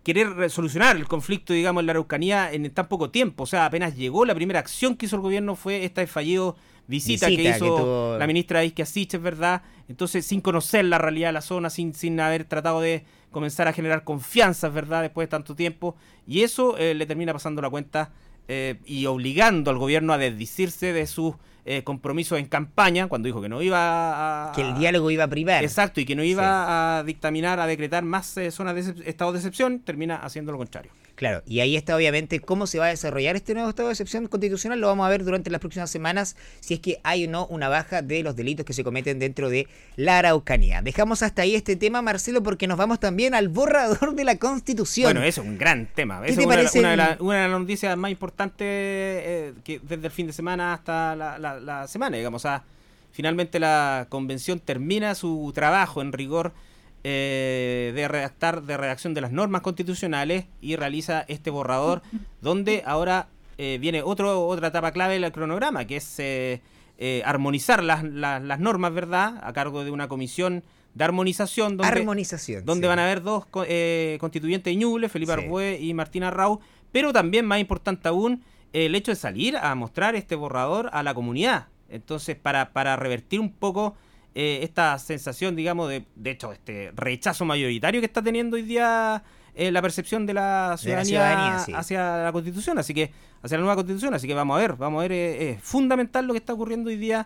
querer solucionar el conflicto, digamos, en la Araucanía en tan poco tiempo. O sea, apenas llegó, la primera acción que hizo el gobierno fue esta fallido visita, que hizo la ministra Isquia Sich, es verdad. Entonces, sin conocer la realidad de la zona, sin, sin haber tratado de comenzar a generar confianza, verdad, después de tanto tiempo. Y eso eh, le termina pasando la cuenta eh, y obligando al gobierno a desdicirse de sus eh, compromisos en campaña, cuando dijo que no iba
a... Que el diálogo iba a privar.
Exacto, y que no iba a dictaminar, a decretar más eh, zonas de estado de excepción, termina haciendo lo contrario.
Claro, y ahí está obviamente cómo se va a desarrollar este nuevo estado de excepción constitucional. Lo vamos a ver durante las próximas semanas si es que hay o no una baja de los delitos que se cometen dentro de la Araucanía. Dejamos hasta ahí este tema, Marcelo, porque nos vamos también al borrador de la Constitución.
Bueno, eso es un gran tema. ¿Qué te una, parece? Una, de las noticias más importantes eh, que desde el fin de semana hasta la, semana, digamos. O sea, finalmente la convención termina su trabajo en rigor eh, de redactar, de redacción de las normas constitucionales y realiza este borrador donde ahora eh, viene otro, otra etapa clave del cronograma, que es eh, armonizar las, las, normas, ¿verdad? A cargo de una comisión de armonización.
Donde, armonización.
Donde van a haber dos constituyentes Ñuble, Felipe sí. y Martina Rau, pero también, más importante aún, el hecho de salir a mostrar este borrador a la comunidad. Entonces, para, para revertir un poco eh, esta sensación, digamos, de, de hecho, este rechazo mayoritario que está teniendo hoy día eh, la percepción de la ciudadanía, hacia la constitución, así que hacia la nueva constitución, así que vamos a ver, vamos a ver, eh, es fundamental lo que está ocurriendo hoy día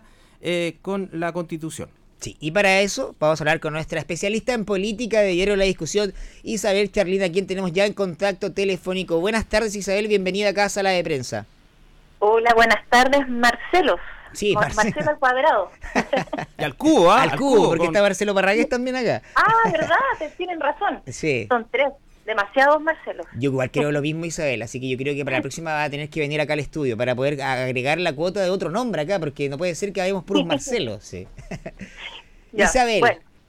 con la constitución.
Sí, y para eso vamos a hablar con nuestra especialista en política de Diario La Discusión, Isabel Charlina, quien tenemos ya en contacto telefónico. Buenas tardes, Isabel, bienvenida acá a Sala de Prensa.
Hola, buenas tardes, Marcelos.
Sí,
Marcelo. al cuadrado.
y al cubo, ¿ah?
Al, cubo, porque está Marcelo Parragués también acá.
Ah, ¿verdad? Tienen razón.
Sí.
Son tres. Demasiados Marcelo.
Yo igual creo lo mismo, Isabel, así que yo creo que para la próxima va a tener que venir acá al estudio para poder agregar la cuota de otro nombre acá, porque no puede ser que hayamos puros Marcelos. Sí. Isabel,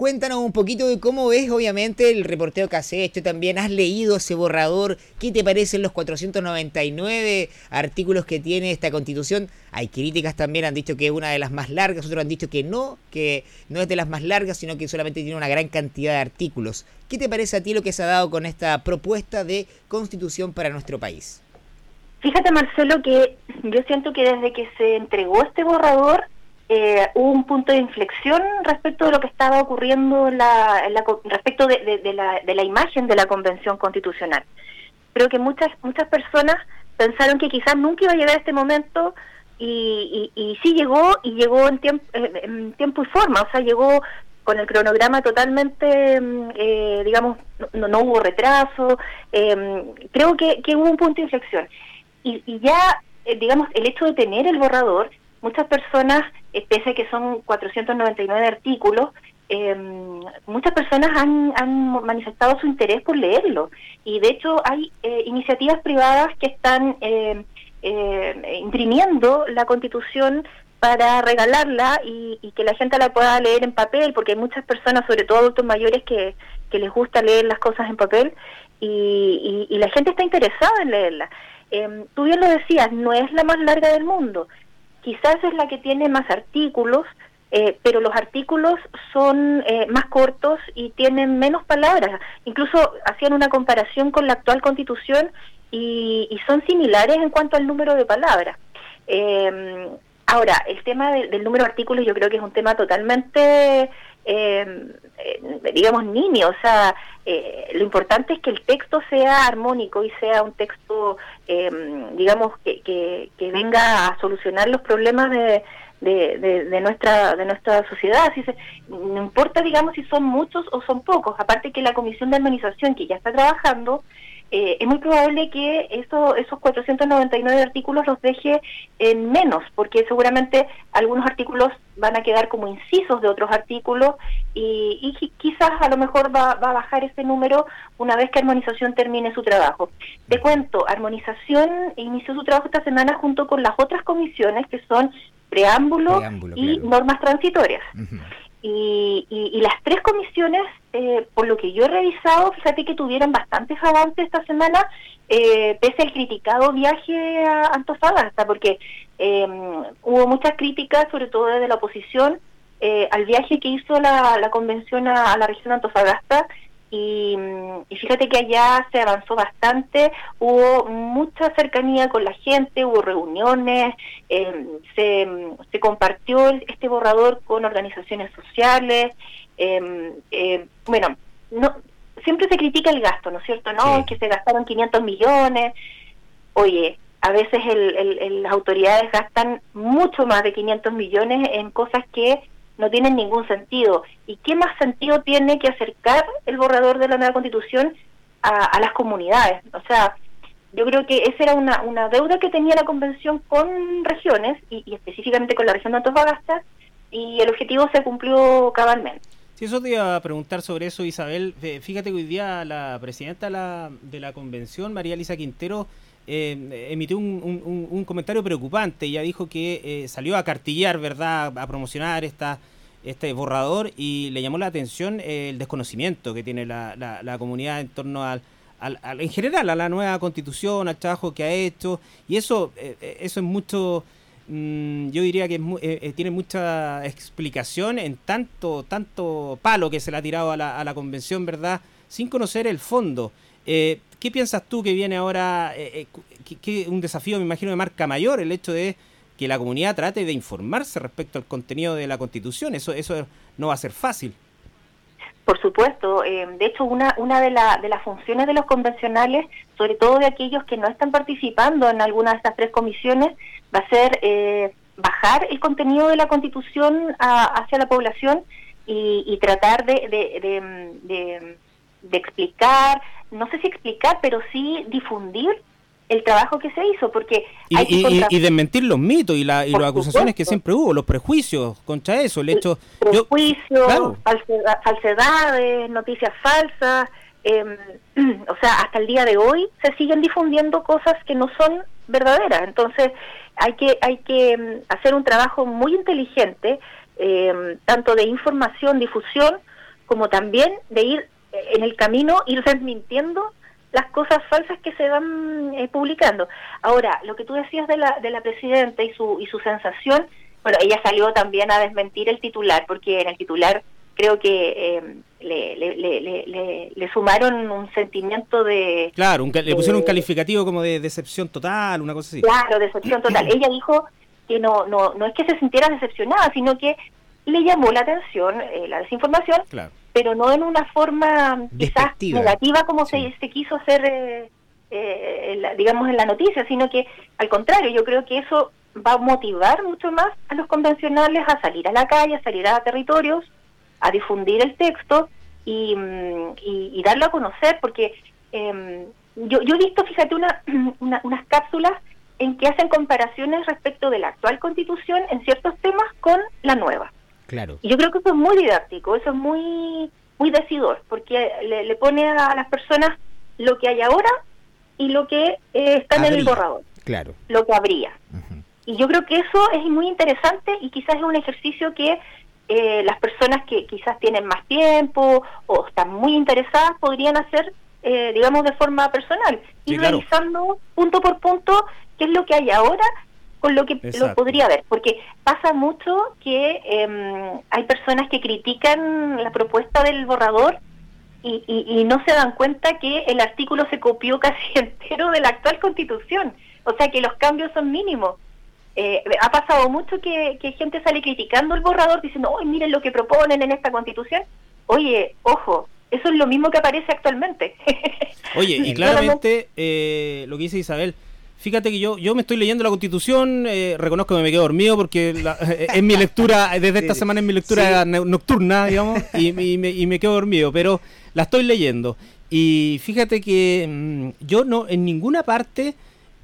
Cuéntanos un poquito de cómo ves, obviamente, el reporteo que has hecho. También has leído ese borrador. ¿Qué te parecen los 499 artículos que tiene esta constitución? Hay críticas también, han dicho que es una de las más largas, otros han dicho que no, que no es de las más largas, sino que solamente tiene una gran cantidad de artículos. ¿Qué te parece a ti lo que se ha dado con esta propuesta de constitución para nuestro país?
Fíjate, Marcelo, que yo siento que desde que se entregó este borrador, eh, hubo un punto de inflexión respecto de lo que estaba ocurriendo en la, en la respecto de, de- de la, de la imagen de la Convención Constitucional. Creo que muchas muchas personas pensaron que quizás nunca iba a llegar este momento y, y, sí llegó y llegó en tiempo, en tiempo y forma, o sea, llegó con el cronograma totalmente, mm, eh, digamos, no, no hubo retraso, eh, creo que, que hubo un punto de inflexión. Y, y ya, eh, digamos, el hecho de tener el borrador, muchas personas, eh, pese a que son 499 artículos, eh, muchas personas han, han manifestado su interés por leerlo. Y de hecho hay eh, iniciativas privadas que están eh, eh, imprimiendo la constitución para regalarla y, que la gente la pueda leer en papel, porque hay muchas personas, sobre todo adultos mayores, que, que les gusta leer las cosas en papel y, y- la gente está interesada en leerla. Eh, tú bien lo decías, no es la más larga del mundo, quizás es la que tiene más artículos, eh, pero los artículos son eh, más cortos y tienen menos palabras. Incluso hacían una comparación con la actual constitución y, son similares en cuanto al número de palabras. Eh, ahora, el tema de- del número de artículos yo creo que es un tema totalmente, eh, eh, digamos, niño. O sea, eh, lo importante es que el texto sea armónico y sea un texto, eh, digamos, que, que, que venga a solucionar los problemas de, de, de- de nuestra de nuestra sociedad. Así se- no importa, digamos, si son muchos o son pocos. Aparte que la Comisión de Armonización, que ya está trabajando, eh, es muy probable que eso, esos 499 artículos los deje en menos, porque seguramente algunos artículos van a quedar como incisos de otros artículos y, y qui- quizás a lo mejor va, va a bajar ese número una vez que Armonización termine su trabajo. Te cuento, Armonización inició su trabajo esta semana junto con las otras comisiones que son preámbulo,
Preámbulo,
y normas transitorias. Y, y- y las tres comisiones, eh, por lo que yo he revisado, fíjate que tuvieron bastantes avances esta semana, eh, pese al criticado viaje a Antofagasta, porque eh, hubo muchas críticas, sobre todo desde la oposición, eh, al viaje que hizo la, convención a, a la región de Antofagasta. Y, y fíjate que allá se avanzó bastante, hubo mucha cercanía con la gente, hubo reuniones, eh, se, se compartió este borrador con organizaciones sociales. eh, eh, bueno, no siempre se critica el gasto, ¿no es cierto? No,
Sí.
que se gastaron 500 millones. Oye, a veces el- el- el- las autoridades gastan mucho más de 500 millones en cosas que no tienen ningún sentido. ¿Y qué más sentido tiene que acercar el borrador de la nueva constitución a, las comunidades? O sea, yo creo que esa era una, una deuda que tenía la convención con regiones y, específicamente con la región de Antofagasta y el objetivo se cumplió cabalmente.
Sí, eso te iba a preguntar sobre eso, Isabel. Fíjate que hoy día la presidenta de la, de la convención, María Elisa Quintero, eh, emitió un, un- comentario preocupante. Ella dijo que eh, salió a cartillar, ¿verdad?, a promocionar esta, este borrador y le llamó la atención eh, el desconocimiento que tiene la, la- comunidad en torno al, al- en general a la nueva constitución, al trabajo que ha hecho. Y eso, eh, eso es mucho mm, yo diría que es tiene mucha explicación en tanto tanto palo que se le ha tirado a la, a la convención, ¿verdad? Sin conocer el fondo. ¿Qué piensas tú que viene ahora? eh, eh, que- un desafío, me imagino, de marca mayor, el hecho de que la comunidad trate de informarse respecto al contenido de la Constitución. Eso, eso no va a ser fácil.
Por supuesto, eh, de hecho una, una de, la- de las funciones de los convencionales, sobre todo de aquellos que no están participando en alguna de estas tres comisiones, va a ser eh, bajar el contenido de la Constitución a- hacia la población y, tratar de- de explicar, no sé si explicar, pero sí difundir el trabajo que se hizo, porque
Y,
hay que
y- y-
contra-
y desmentir los mitos y, la, y las acusaciones que siempre hubo, los prejuicios contra eso, el hecho... yo-
prejuicios,
claro.
falsedades, noticias falsas. eh, o sea, hasta el día de hoy se siguen difundiendo cosas que no son verdaderas. Entonces, hay que hay que mm, hacer un trabajo muy inteligente, eh, tanto de información, difusión, como también de ir en el camino, ir desmintiendo las cosas falsas que se van eh, publicando. Ahora, lo que tú decías de la, de la presidenta y su, y su sensación, bueno, ella salió también a desmentir el titular, porque en el titular creo que eh, le, le, sumaron un sentimiento de,
Claro, un le pusieron un calificativo como de decepción total, una cosa así.
claro, decepción total. ella dijo que no, no, no es que se sintiera decepcionada, sino que le llamó la atención eh, la desinformación, pero no en una forma quizás negativa como se, se quiso hacer, eh, eh, digamos, en la noticia, sino que al contrario, yo creo que eso va a motivar mucho más a los convencionales a salir a la calle, a salir a territorios, a difundir el texto y, mm, y, darlo a conocer, porque em, yo, yo he visto, fíjate, una, unas cápsulas en que hacen comparaciones respecto de la actual constitución en ciertos temas con la nueva.
Claro.
Y yo creo que eso es muy didáctico, eso es muy muy decidor, porque le, pone a las personas lo que hay ahora y lo que eh, está en el borrador.
Claro.
Lo que habría. Y yo creo que eso es muy interesante y quizás es un ejercicio que eh, las personas que quizás tienen más tiempo o están muy interesadas podrían hacer, eh, digamos, de forma personal, y revisando punto por punto qué es lo que hay ahora con lo que lo podría haber, porque pasa mucho que em, hay personas que critican la propuesta del borrador y, y, no se dan cuenta que el artículo se copió casi entero de la actual constitución, o sea que los cambios son mínimos. Eh, ha pasado mucho que, que, gente sale criticando el borrador diciendo, oye, miren lo que proponen en esta constitución. Oye, ojo, eso es lo mismo que aparece actualmente.
Oye, y claramente eh, lo que dice Isabel, Fíjate que yo, yo me estoy leyendo la Constitución, eh, reconozco que me quedé dormido porque eh, es mi lectura, desde esta semana es mi lectura nocturna, digamos, y, me, y, me, quedo dormido, pero la estoy leyendo. Y fíjate que mm, yo no en ninguna parte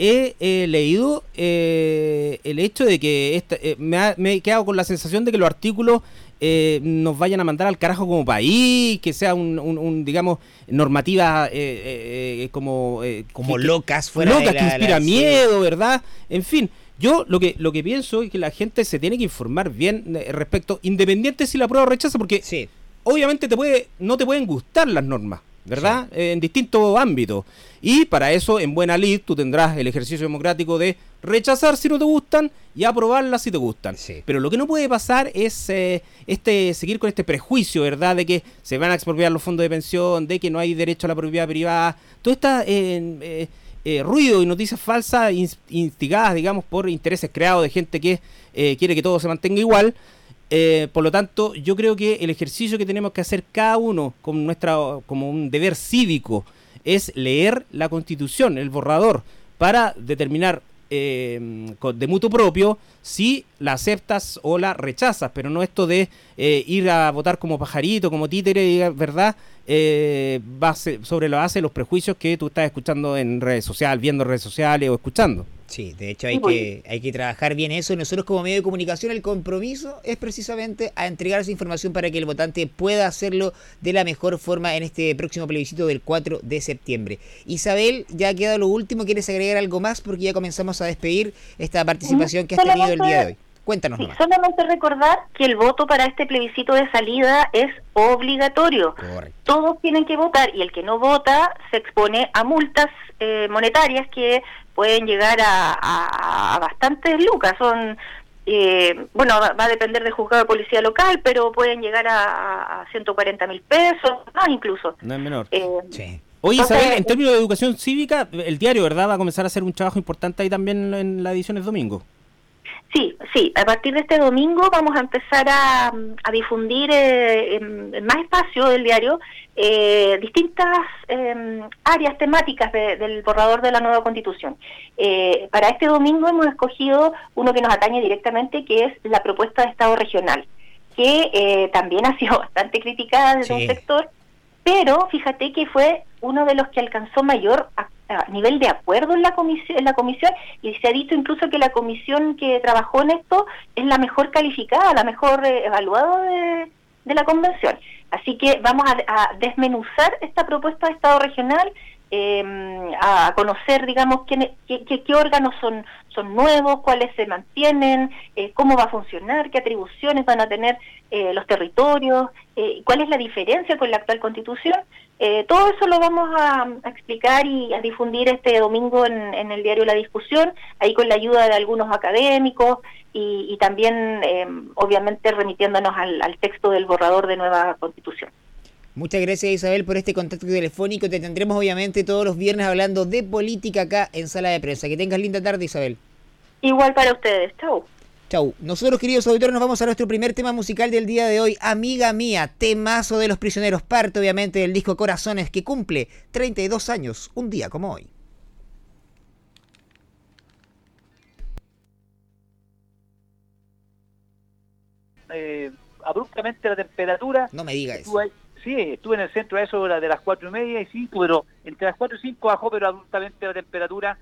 he leído eh, el hecho de que me, me, he quedado con la sensación de que los artículos eh, nos vayan a mandar al carajo como país, que sea un, digamos, normativa eh, eh, como...
como locas fuera
Locas, que inspira miedo, ¿verdad? En fin, yo lo que, lo que pienso es que la gente se tiene que informar bien respecto, independiente si la prueba rechaza, porque sí. obviamente te puede, no te pueden gustar las normas. ¿verdad? en distintos ámbitos. Y para eso, en buena lid, tú tendrás el ejercicio democrático de rechazar si no te gustan y aprobarlas si te gustan. Pero lo que no puede pasar es eh, este seguir con este prejuicio, ¿verdad? De que se van a expropiar los fondos de pensión, de que no hay derecho a la propiedad privada. Todo este ruido y noticias falsas instigadas, digamos, por intereses creados de gente que quiere que todo se mantenga igual. Eh, por lo tanto, yo creo que el ejercicio que tenemos que hacer cada uno con nuestra, como un deber cívico es leer la constitución, el borrador, para determinar eh, de mutuo propio si la aceptas o la rechazas, pero no esto de eh, ir a votar como pajarito, como títere, ¿verdad? base, sobre la base de los prejuicios que tú estás escuchando en redes sociales, viendo redes sociales o escuchando.
Sí, de hecho hay que, hay que trabajar bien eso. Nosotros como medio de comunicación el compromiso es precisamente a entregar esa información para que el votante pueda hacerlo de la mejor forma en este próximo plebiscito del 4 de septiembre. Isabel, ya ha quedado lo último, ¿quieres agregar algo más? Porque ya comenzamos a despedir esta participación que has tenido el día de hoy. Cuéntanos.
solamente recordar que el voto para este plebiscito de salida es obligatorio. Todos tienen que votar y el que no vota se expone a multas eh, monetarias que pueden llegar a, bastantes lucas. Son, eh, bueno, va, a depender del juzgado de policía local, pero pueden llegar a, a 140 mil pesos, más incluso.
No es menor. Eh, Oye, Isabel, en términos de educación cívica, el diario, ¿verdad? Va a comenzar a hacer un trabajo importante ahí también en la edición de domingo.
Sí, sí, a partir de este domingo vamos a empezar a, difundir eh, en, más espacio del diario eh, distintas em, áreas temáticas del borrador de la nueva constitución. Eh, para este domingo hemos escogido uno que nos atañe directamente, que es la propuesta de Estado regional, que también ha sido bastante criticada desde un sector, pero fíjate que fue uno de los que alcanzó mayor a nivel de acuerdo en la comisión en la comisión y se ha dicho incluso que la comisión que trabajó en esto es la mejor calificada la mejor eh, evaluada de, la convención. Así que vamos a, desmenuzar esta propuesta de estado regional eh, a conocer digamos qué, qué, órganos son son nuevos cuáles se mantienen eh, cómo va a funcionar qué atribuciones van a tener los territorios cuál es la diferencia con la actual constitución eh, todo eso lo vamos a, explicar y a difundir este domingo en, el diario La Discusión, ahí con la ayuda de algunos académicos y, también, em, obviamente, remitiéndonos al, texto del borrador de nueva constitución.
Muchas gracias Isabel por este contacto telefónico. Te tendremos obviamente todos los viernes hablando de política acá en Sala de Prensa. Que tengas linda tarde Isabel.
Igual para ustedes. Chau.
Chau. Nosotros, queridos auditores, nos vamos a nuestro primer tema musical del día de hoy. Amiga mía, temazo de los prisioneros. Parte, obviamente, del disco Corazones, que cumple 32 años, un día como hoy.
Eh, abruptamente la temperatura.
No me diga eso.
Estuve ahí- sí, estuve en el centro a eso de las cuatro y media y cinco, pero entre las cuatro y cinco bajó, pero abruptamente la temperatura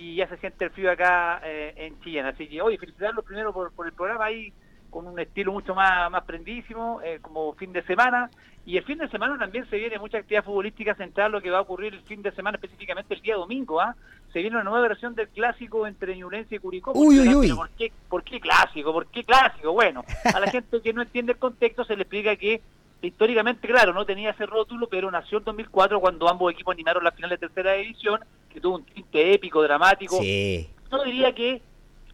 y ya se siente el frío acá eh, en Chillán. Así que, oye, felicitarlos primero por, por el programa ahí con un estilo mucho más, más prendísimo, eh, como fin de semana. Y el fin de semana también se viene mucha actividad futbolística central, lo que va a ocurrir el fin de semana, específicamente el día domingo. ¿ah? Se viene una nueva versión del clásico entre Ñublense y Curicó.
Uy, uy, uy.
Pero ¿Por qué, ¿Por qué clásico? ¿Por qué clásico? Bueno, a la gente que no entiende el contexto se le explica que históricamente, claro, no tenía ese rótulo, pero nació en 2004 cuando ambos equipos animaron la final de tercera división, que tuvo un tinte épico, dramático.
Sí.
No diría que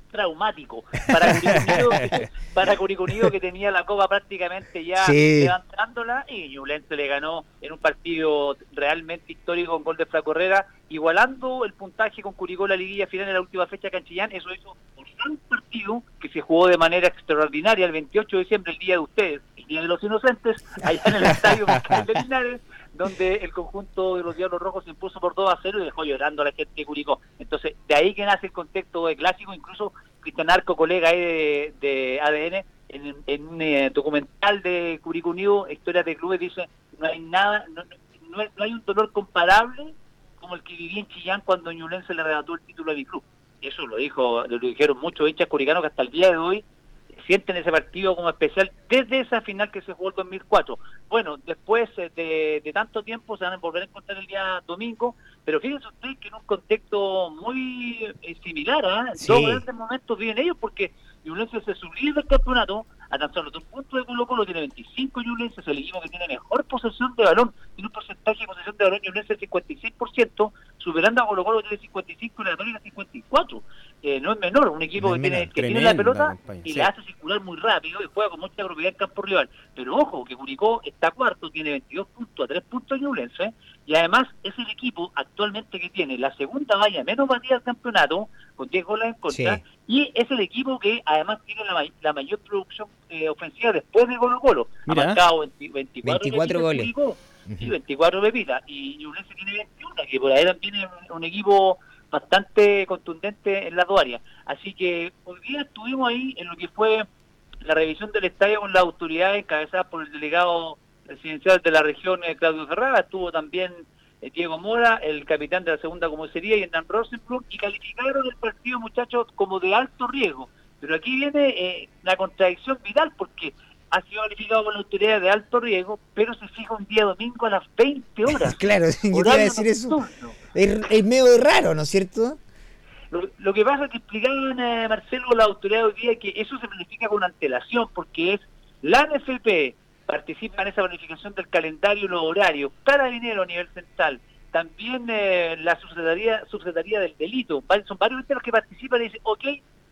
traumático para Curicó Unido, para Curicó Unido, que tenía la copa prácticamente ya
Sí.
levantándola y Ñublense le ganó en un partido realmente histórico con gol de Flaco Herrera, igualando el puntaje con Curicó la liguilla final en la última fecha Canchillán, eso hizo por un partido que se jugó de manera extraordinaria el 28 de diciembre, el día de ustedes, el día de los inocentes, allá en el estadio de Linares, donde el conjunto de los Diablos Rojos se impuso por 2 a 0 y dejó llorando a la gente de Curicó. Entonces, de ahí que nace el contexto de clásico, incluso Cristian Arco, colega de, de ADN, en, un eh, documental de Curicó Unido, Historias de Clubes, dice, no hay nada, no, no- no hay un dolor comparable como el que viví en Chillán cuando Ñublense le arrebató el título a mi club. Eso lo dijo, lo dijeron muchos hinchas curicanos que hasta el día de hoy sienten ese partido como especial desde esa final que se jugó el 2004. Bueno, después eh, de, de tanto tiempo se van a volver a encontrar el día domingo, pero fíjense ustedes que en un contexto muy eh, similar, ¿ah?
Sí.
dos grandes momentos viven ellos porque Ñublense se sublime del campeonato, a tan solo dos puntos de Colo Colo, tiene 25 Ñublense, es el equipo que tiene mejor posesión de balón, tiene un porcentaje de posesión de balón Ñublense del 56%, superando a Colo Colo que tiene 55 y la Católica 54. Eh, no es menor, un equipo que tiene, que tiene la pelota y
sí.
la hace circular muy rápido y juega con mucha propiedad en campo rival. Pero ojo, que Curicó está cuarto, tiene 22 puntos a 3 puntos Ñublense, y además es el equipo actualmente que tiene la segunda valla menos batida del campeonato, con 10 goles en contra,
Sí.
y es el equipo que además tiene la, la mayor producción eh, ofensiva después de Colo Colo.
Mira.
Ha marcado 20 24,
24
pepitas
goles.
Curicó, sí,
Ujú.
24 pepitas, y Ñublense tiene 21, que por ahí también es un, equipo bastante contundente en las dos. Así que hoy día estuvimos ahí en lo que fue la revisión del estadio con las autoridades encabezadas por el delegado presidencial de la región, eh, Claudio Ferrara, estuvo también eh, Diego Mora, el capitán de la segunda comisaría, y Hernán Rosenblum, y calificaron el partido, muchachos, como de alto riesgo. Pero aquí viene eh, la contradicción vital, porque ha sido calificado por la autoridad de alto riesgo, pero se fija un día domingo a las 20 horas.
Claro, yo te iba a decir eso. Es, es medio raro, ¿no es cierto?
Lo, lo que pasa es que explicaban, eh, Marcelo, la autoridad hoy día que eso se planifica con antelación, porque es la NFP participa en esa planificación del calendario y los horarios, Carabinero a nivel central, también eh, la subsecretaría, subsecretaría del delito, son varios entes los que participan y dicen, ok,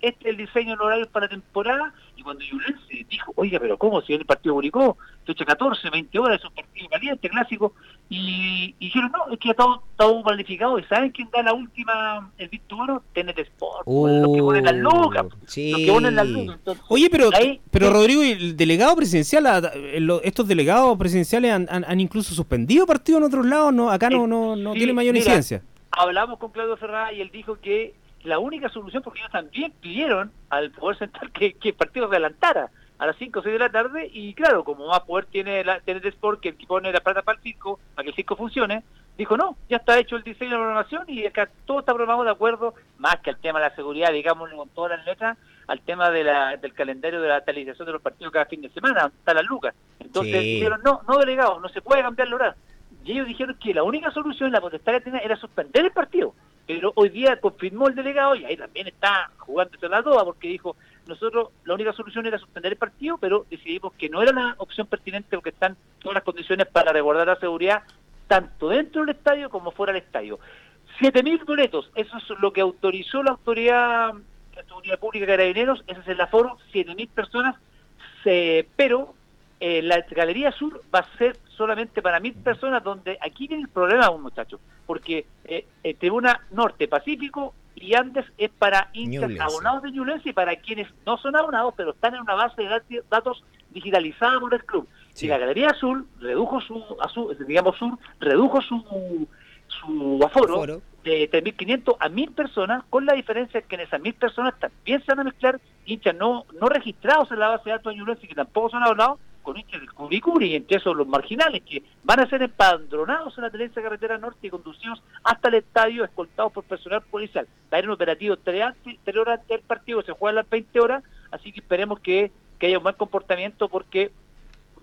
este es el diseño del horario para la temporada, y cuando Yulense dijo, oiga, pero ¿cómo? Si viene el partido Curicó, fecha 14, 20 horas, es un partido caliente, clásico, y, y dijeron, no, es que ya está todo, todo planificado, y ¿saben quién da la última, el bueno? TNT Sport, pues, los que ponen las lucas,
sí.
los que ponen las lucas. Entonces,
Oye, pero,
ahí-
pero Rodrigo, ¿y el delegado presidencial, eh, estos delegados presidenciales han, han- han incluso suspendido partidos en otros lados, no acá no, no, no
Sí,
tiene mayor
mira,
incidencia.
hablamos con Claudio Ferrara y él dijo que la única solución, porque ellos también pidieron al Poder Central que, que el partido se adelantara a las 5 o 6 de la tarde y claro, como más poder tiene la TNT Sport que pone la plata para el circo, para que el circo funcione, dijo no, ya está hecho el diseño de la programación y acá todo está programado de acuerdo, más que al tema de la seguridad, digámoslo con todas las letras, al tema de la, del calendario de la televisación de los partidos cada fin de semana, está las lucas. Entonces
Sí.
dijeron, no, no delegados, no se puede cambiar el horario. Y ellos dijeron que la única solución, la potestad que tenía, era suspender el partido. Pero hoy día confirmó el delegado y ahí también está jugándose la toa porque dijo, nosotros la única solución era suspender el partido, pero decidimos que no era la opción pertinente porque están todas las condiciones para resguardar la seguridad tanto dentro del estadio como fuera del estadio. 7.000 boletos, eso es lo que autorizó la autoridad, pública de carabineros, ese es el aforo, 7.000 personas, pero eh, la Galería Sur va a ser solamente para mil personas, donde aquí viene el problema, muchachos, porque eh, eh, Tribuna Norte Pacífico y Andes es para hinchas abonados de Ñublense y para quienes no son abonados, pero están en una base de datos digitalizada por el club.
Sí.
Y la Galería Azul redujo su, azul, digamos, Sur redujo su, su aforo,
Aforo.
de 3.500 a 1.000 personas, con la diferencia que en esas 1.000 personas también se van a mezclar hinchas no, no registrados en la base de datos de Ñublense, que tampoco son abonados, con hinchas del Curicuri, y entre esos los marginales, que van a ser empadronados en la tenencia carretera norte y conducidos hasta el estadio, escoltados por personal policial. Va a haber un operativo tres horas antes del partido, se juega a las 20 horas, así que esperemos que, que haya un buen comportamiento porque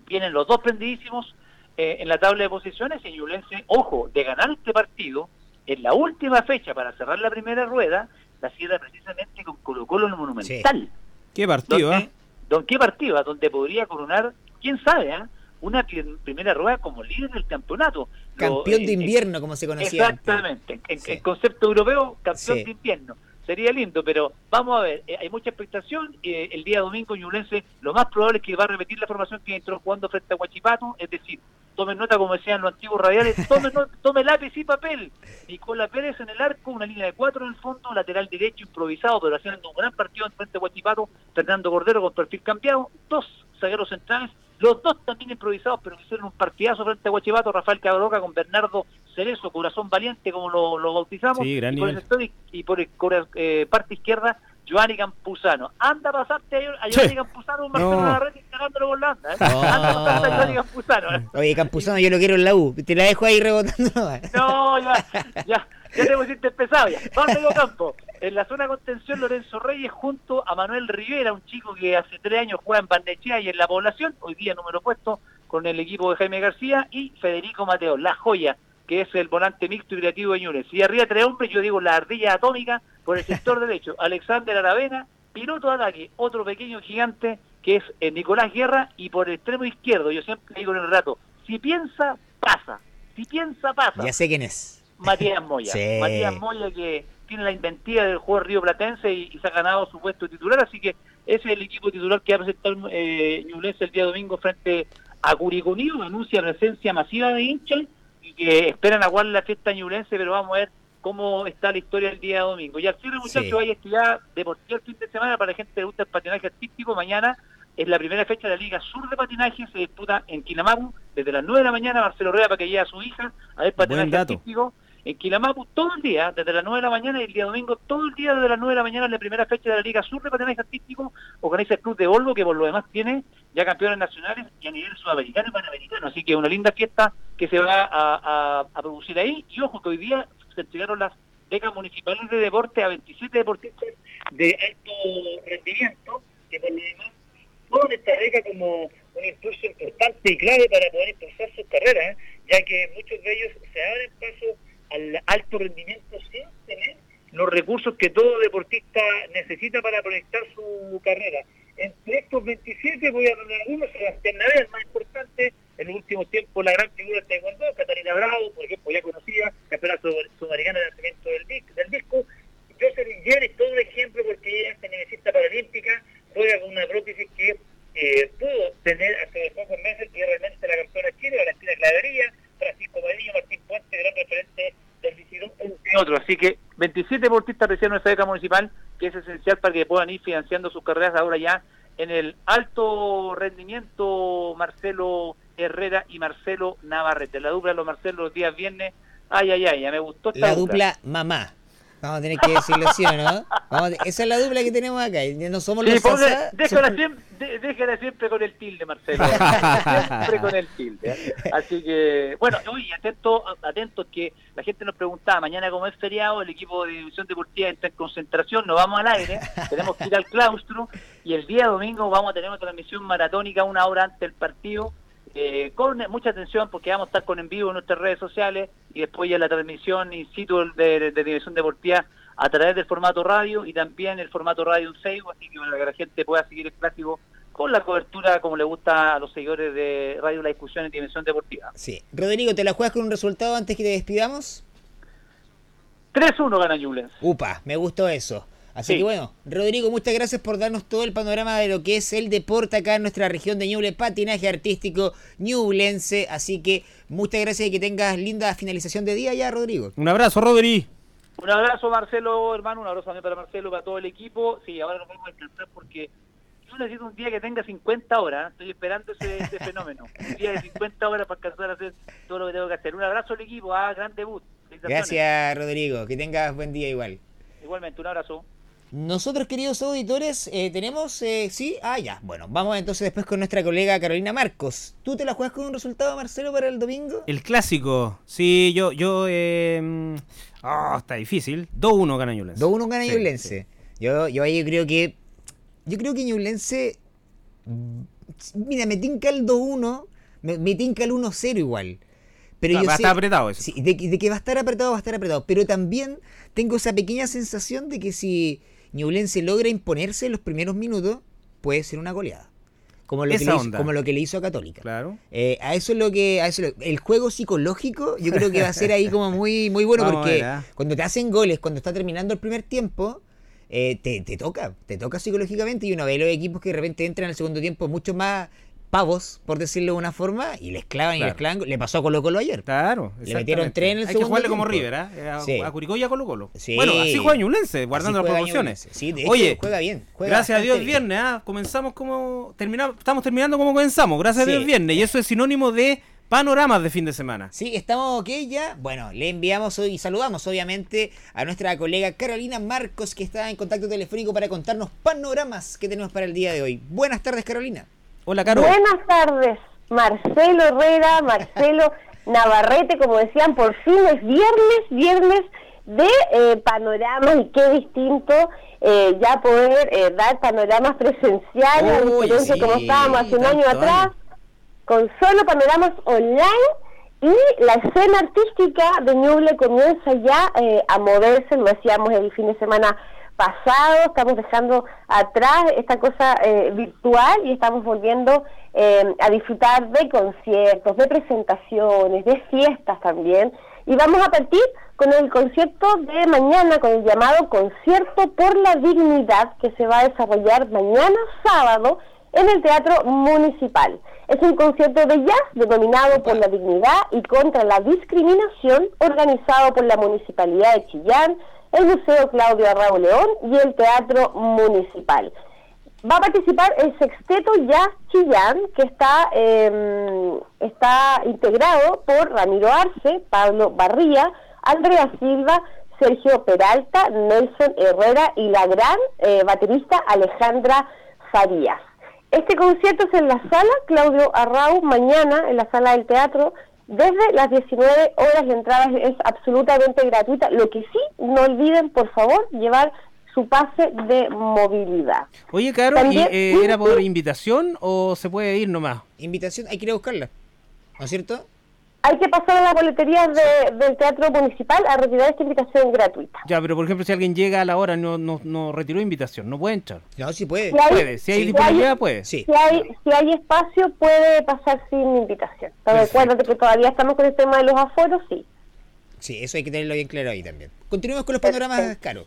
vienen los dos prendidísimos eh, en la tabla de posiciones y Ñublense, ojo, de ganar este partido, en la última fecha para cerrar la primera rueda, la cierra precisamente con Colo Colo en el Monumental.
Qué partido,
donde,
¿ah?
don- ¿Qué partido? ah? Donde podría coronar, quién sabe, ah? una pri- primera rueda como líder del campeonato.
Campeón
eh,
de
eh,
invierno, como se conocía.
Exactamente, en,
Sí.
en concepto europeo, campeón
Sí.
de invierno. Sería lindo, pero vamos a ver, eh, hay mucha expectación. eh, el día domingo Ñublense, lo más probable es que va a repetir la formación que entró jugando frente a Huachipato, es decir, tomen nota, como decían los antiguos radiales, tomen, no- tome lápiz y papel. Nicolás Pérez en el arco, una línea de cuatro en el fondo, lateral derecho improvisado, pero haciendo un gran partido en frente a Huachipato, Fernando Cordero con perfil cambiado, dos zagueros centrales, los dos también improvisados, pero que hicieron un partidazo frente a Huachipato, Rafael Cabroca con Bernardo Cerezo, corazón valiente, como lo, lo bautizamos,
Sí, gran
y por, el sector y- por el eh, parte izquierda, Giovanni Campuzano. Anda a pasarte a, a
Sí.
Giovanni Campuzano, un Marcelo
No.
Navarrete cagándolo con la anda. ¿eh?
No.
Anda a pasarte a Giovanni Campuzano.
Oye, Campuzano, yo lo quiero en la U. Te la dejo ahí rebotando.
No, ya, ya, ya te pusiste pesado ya. Vamos a campo. En la zona de contención, Lorenzo Reyes junto a Manuel Rivera, un chico que hace tres años juega en Bandechea y en la población, hoy día número puesto con el equipo de Jaime García, y Federico Mateo, la joya, que es el volante mixto y creativo de Ñunes. Y arriba tres hombres, yo digo la ardilla atómica por el sector derecho, Alexander Aravena, piloto de ataque, otro pequeño gigante que es eh, Nicolás Guerra, y por el extremo izquierdo, yo siempre digo en el rato, si piensa, pasa. Si piensa, pasa.
Ya sé quién es.
Matías Moya.
Sí.
Matías Moya que tiene la inventiva del juego Río Platense y, y se ha ganado su puesto titular, así que ese es el equipo titular que va a presentar eh, el día domingo frente a Curicunío, anuncia presencia masiva de hinchas y que esperan aguardar la fiesta ñublense, pero vamos a ver cómo está la historia el día domingo. Y al cierre, muchachos,
Sí.
hay actividad deportiva el fin de semana para la gente que le gusta el patinaje artístico. Mañana es la primera fecha de la Liga Sur de Patinaje, se disputa en Quilamapu desde las 9 de la mañana. Marcelo Rueda para que lleve a su hija a ver patinaje artístico en Quilamapu todo el día, desde las 9 de la mañana y el día domingo todo el día desde las 9 de la mañana es la primera fecha de la Liga Sur de Patinaje Artístico, organiza el Club de Volvo que por lo demás tiene ya campeones nacionales y a nivel sudamericano y panamericano, así que una linda fiesta que se va a producir ahí. Y ojo que hoy día se entregaron las becas municipales de deporte a 27 deportistas de alto rendimiento que por lo demás toman esta beca como un impulso importante y clave para poder impulsar sus carreras, ¿eh? ya que muchos de ellos se abren paso al alto rendimiento sin los recursos que todo deportista necesita para proyectar su carrera. Entre estos 27 voy a nombrar algunos, Sebastián Navea, el más importante, en los últimos tiempos la gran figura de Taekwondo, Catarina Bravo, por ejemplo, ya conocida, campeona sud- sudamericana de lanzamiento del, dis- del disco, Jocelyn Yer es todo un ejemplo porque ella es medallista paralímpica, juega con una prótesis que eh, pudo tener hace pocos meses y es realmente la campeona chile, Valentina Clavería, Francisco Madrillo, Martín Puente, gran referente del Visirón, entre otros. Así que 27 deportistas recibieron esa beca municipal que es esencial para que puedan ir financiando sus carreras ahora ya en el alto rendimiento Marcelo Herrera y Marcelo Navarrete. La dupla de los Marcelo los días viernes. Ay, ay, ay, ya me gustó esta
La dupla mamá. Vamos a tener que decirlo sí o no. Vamos a- esa es la dupla que tenemos acá. No somos
Sí,
los Sasa.
déjala, siempre, dé- déjala siempre con el tilde, Marcelo. siempre con el tilde. ¿eh? Así que, bueno, oye, atento, atentos que la gente nos preguntaba, mañana como es feriado, el equipo de División Deportiva está en concentración, no vamos al aire, tenemos que ir al claustro y el día domingo vamos a tener una transmisión maratónica una hora antes del partido. Eh, con mucha atención porque vamos a estar con en vivo en nuestras redes sociales y después ya la transmisión in situ de, de, de División Deportiva a través del formato radio y también el formato radio en Facebook, así que para que la gente pueda seguir el clásico con la cobertura como le gusta a los seguidores de Radio La Discusión en Dimensión Deportiva.
Sí. Rodrigo, ¿te la juegas con un resultado antes que te despidamos?
3-1 gana Ñublense.
Upa, me gustó eso. Así
Sí.
que bueno, Rodrigo, muchas gracias por darnos todo el panorama de lo que es el deporte acá en nuestra región de Ñuble, patinaje artístico ñublense. Así que muchas gracias y que tengas linda finalización de día ya, Rodrigo.
Un abrazo, Rodri.
Un abrazo, Marcelo, hermano, un abrazo también para Marcelo, para todo el equipo. Sí, ahora nos vamos a descansar porque yo necesito un día que tenga 50 horas. ¿eh? Estoy esperando ese, ese fenómeno. Un día de 50 horas para alcanzar a hacer todo lo que tengo que hacer. Un abrazo al equipo, ah, gran debut.
Gracias, Rodrigo. Que tengas buen día igual.
Igualmente, un abrazo.
Nosotros, queridos auditores, eh, tenemos, eh, sí, ah, ya. Bueno, vamos entonces después con nuestra colega Carolina Marcos. ¿Tú te la juegas con un resultado, Marcelo, para el domingo?
El clásico. Sí, yo, yo, eh, ah, está difícil. 2-1 gana Ñublense.
2-1 gana
Sí,
Ñublense. Yo, yo ahí creo que, yo creo que Ñublense, mm, mira, me tinca el 2-1, me, me tinca el 1-0 igual. Pero
Va-
yo
va a estar apretado eso.
Sí, de, de que va a estar apretado, va a estar apretado. Pero también tengo esa pequeña sensación de que si Ñublense logra imponerse en los primeros minutos, puede ser una goleada. Como lo, que le, hizo, como lo que le hizo a Católica.
Claro.
Eh, a eso es lo que, a eso es lo- el juego psicológico, yo creo que va a ser ahí como muy, muy bueno
Vamos
porque cuando te hacen goles, cuando está terminando el primer tiempo, eh, te, te toca, te toca psicológicamente y uno ve los equipos que de repente entran al segundo tiempo mucho más pavos, por decirlo de una forma, y les clavan y les clavan. Le pasó a Colo Colo ayer.
Claro.
Le metieron tres en el
Hay que jugarle como. River, ¿eh? A,
Sí.
a Curicó y a Colo Colo.
Sí.
Bueno, así juega Ñublense, guardando las proporciones.
Sí, de hecho,
Oye,
juega bien. juega
gracias a Dios
bien.
viernes, ¿ah? comenzamos como terminamos, estamos terminando como comenzamos, gracias a Dios viernes, y eso es sinónimo de panoramas de fin de semana.
Sí, estamos ok ya. Bueno, le enviamos hoy y saludamos obviamente a nuestra colega Carolina Marcos que está en contacto telefónico para contarnos panoramas que tenemos para el día de hoy. Buenas tardes, Carolina.
Hola.
Buenas tardes, Marcelo Herrera, Marcelo Navarrete, como decían, por fin es viernes, viernes de eh, panoramas y qué distinto eh, ya poder eh, dar panoramas presenciales,
Uy, sí,
como estábamos hace un año atrás,
año.
con solo panoramas online y la escena artística de Ñuble comienza ya eh, a moverse, lo decíamos el fin de semana pasado, estamos dejando atrás esta cosa eh, virtual y estamos volviendo eh, a disfrutar de conciertos, de presentaciones, de fiestas también. Y vamos a partir con el concierto de mañana, con el llamado Concierto por la Dignidad, que se va a desarrollar mañana sábado en el Teatro Municipal. Es un concierto de jazz denominado por la dignidad y contra la discriminación, organizado por la Municipalidad de Chillán, el Museo Claudio Arrao León y el Teatro Municipal. Va a participar el sexteto Jazz Chillán, que está, eh, está integrado por Ramiro Arce, Pablo Barría, Andrea Silva, Sergio Peralta, Nelson Herrera y la gran eh, baterista Alejandra Farías. Este concierto es en la sala Claudio Arrau, mañana en la sala del teatro, desde las 19 horas. La entrada es, es absolutamente gratuita. Lo que sí, no olviden, por favor, llevar su pase de movilidad.
Oye, Caro,
También-
¿y, eh, ¿era por invitación o se puede ir nomás?
Invitación, hay que ir a buscarla. ¿No es cierto?
Hay que pasar a la boletería de- del Teatro Municipal a retirar esta invitación gratuita.
Ya, pero por ejemplo, si alguien llega a la hora y no, no, no retiró invitación, no puede entrar.
No, sí puede.
Si hay-
Puede, si hay
Sí.
disponibilidad, puede.
Sí.
Si hay, si hay espacio, puede pasar sin invitación. Pero recuérdate que todavía estamos con el tema de los aforos, sí.
Sí, eso hay que tenerlo bien claro ahí también. Continuemos con los panoramas,
Perfecto.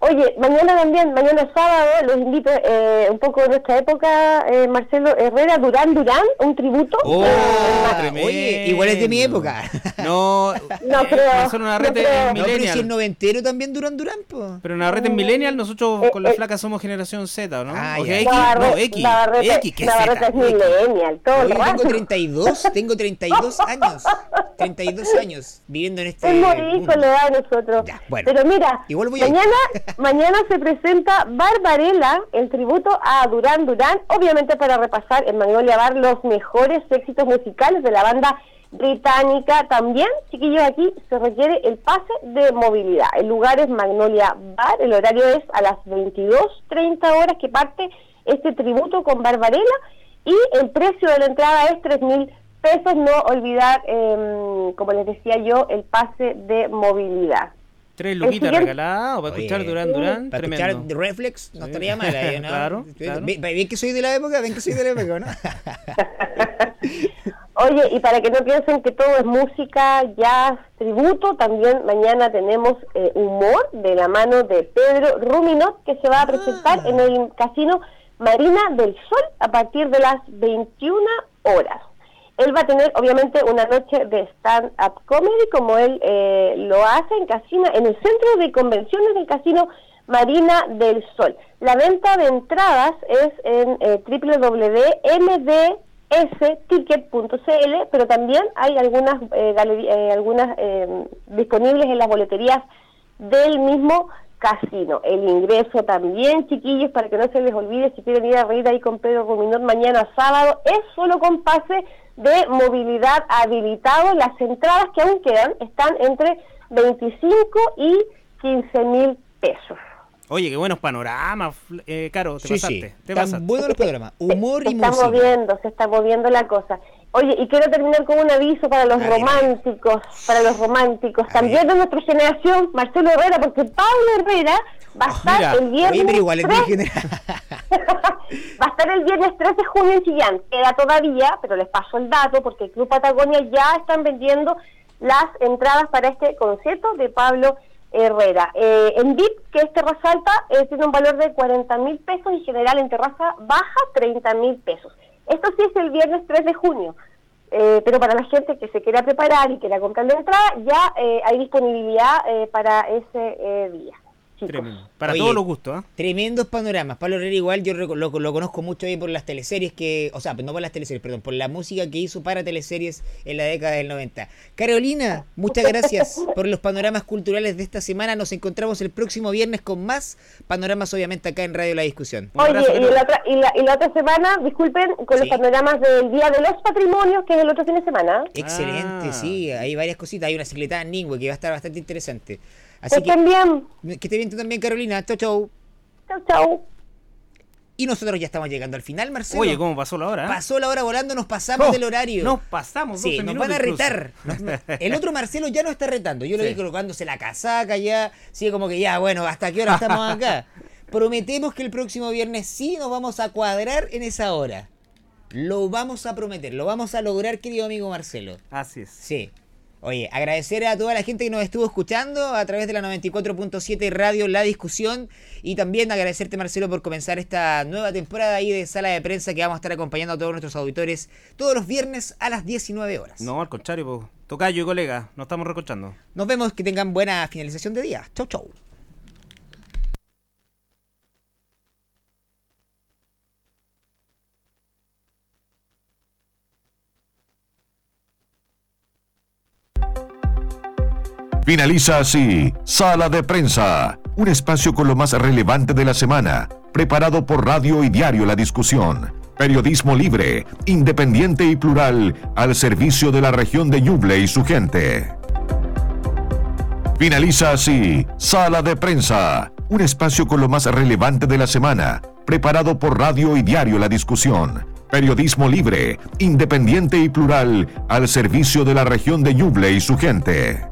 Oye, mañana también, mañana sábado, los invito eh, un poco de nuestra época, eh, Marcelo Herrera, Durán Durán, un tributo.
¡Oh, tremendo!
Oye, igual es de mi época.
No,
No creo,
Marcelo Navarrete
no creo.
es
No, pero si es noventero también Durán Durán, po.
Pero Navarrete es millennial, nosotros
Eh,
con la
eh.
flaca somos generación Z, ¿no?
Ah,
O
ya.
sea, X, no, X,
Navarrete,
X, ¿qué
Navarrete
Z?
es millennial, todo el
Oye, yo
rato.
tengo 32, tengo 32 años. 32 años viviendo en este
Es
mundo.
con la edad de nosotros.
Ya, bueno.
Pero mira,
Igual voy a ir.
mañana, se presenta Barbarella, el tributo a Durán Durán, obviamente para repasar en Magnolia Bar los mejores éxitos musicales de la banda británica. También, chiquillos, aquí se requiere el pase de movilidad. El lugar es Magnolia Bar, el horario es a las 22.30 horas que parte este tributo con Barbarella y el precio de la entrada es 3.000 pesos. No olvidar, em, como les decía yo, el pase de movilidad.
Tres luquitas regaladas para
Oye,
escuchar Durán Durán,
Para
tremendo.
escuchar Reflex no
Sí.
estaría mal ahí, ¿no?
Claro, claro.
Ven, ven que soy de la época, ven que soy de la época, ¿no?
Oye, y para que no piensen que todo es música, jazz, tributo, también mañana tenemos eh, humor de la mano de Pedro Ruminot, que se va a presentar en el Casino Marina del Sol a partir de las 21 horas. Él va a tener obviamente una noche de stand-up comedy como él eh, lo hace en casino, en el centro de convenciones del casino Marina del Sol. La venta de entradas es en eh, www.mdsticket.cl, pero también hay algunas, eh, eh, algunas disponibles en las boleterías del mismo casino. El ingreso también, chiquillos, para que no se les olvide, si quieren ir a reír ahí con Pedro Ruminot mañana sábado, es solo con pase de movilidad habilitado. Las entradas que aún quedan están entre 25 y 15 mil pesos.
Oye, qué buenos panoramas, eh, Caro, te
sí,
pasaste.
Sí. Tan buenos los panoramas, humor
se
y
está moviendo, se está moviendo la cosa. Oye, y quiero terminar con un aviso para los románticos, para los románticos, también de nuestra generación, Marcelo Herrera, porque Pablo Herrera va a ah, estar el viernes.
pero igual 3...
va a estar el viernes 13 de junio en Chillán. Queda todavía, pero les paso el dato porque el Club Patagonia ya están vendiendo las entradas para este concierto de Pablo Herrera. Eh, en VIP, que es terraza alta, eh, tiene un valor de 40 mil pesos y general en terraza baja 30 mil pesos. Esto sí es el viernes 3 de junio. Eh, pero para la gente que se quiera preparar y quiera comprar la entrada, ya hay disponibilidad para ese día.
Tremendo. Para todos los gustos. ¿eh?
Tremendos panoramas. Pablo Herrera igual yo lo, lo, conozco mucho ahí por las teleseries que... O sea, no por las teleseries, perdón, por la música que hizo para teleseries en la década del 90. Carolina, muchas gracias por los panoramas culturales de esta semana. Nos encontramos el próximo viernes con más panoramas, obviamente, acá en Radio La Discusión.
Oye, y, la otra, y, la, otra semana, disculpen, con los panoramas del Día de los Patrimonios, que es el otro fin de semana.
Excelente, ah. sí. Hay varias cositas. Hay una secretaria Ningüe que va a estar bastante interesante.
Así que, bien.
Que esté bien tú también, Carolina. Chau, chau.
Chau, chau.
Y nosotros ya estamos llegando al final, Marcelo.
Oye, ¿cómo pasó la hora? Eh?
Pasó la hora volando, nos pasamos del horario.
Nos pasamos,
Sí, nos van a retar. el otro Marcelo ya no está retando. Yo lo vi colocándose la casaca ya. Sigue como que ya, bueno, ¿hasta qué hora estamos acá? Prometemos que el próximo viernes sí nos vamos a cuadrar en esa hora. Lo vamos a prometer, lo vamos a lograr, querido amigo Marcelo.
Así es.
Sí. Oye, agradecer a toda la gente que nos estuvo escuchando a través de la 94.7 Radio La Discusión y también agradecerte Marcelo por comenzar esta nueva temporada ahí de sala de prensa que vamos a estar acompañando a todos nuestros auditores todos los viernes a las 19 horas.
No, al contrario, pues, tocayo y colega, nos estamos recochando.
Nos vemos, que tengan buena finalización de día. Chau, chau.
Finaliza así Sala de Prensa, un espacio con lo más relevante de la semana, preparado por Radio y Diario La Discusión. Periodismo libre, independiente y plural al servicio de la región de Ñuble y su gente. Finaliza así Sala de Prensa, un espacio con lo más relevante de la semana, preparado por Radio y Diario La Discusión. Periodismo libre, independiente y plural al servicio de la región de Ñuble y su gente.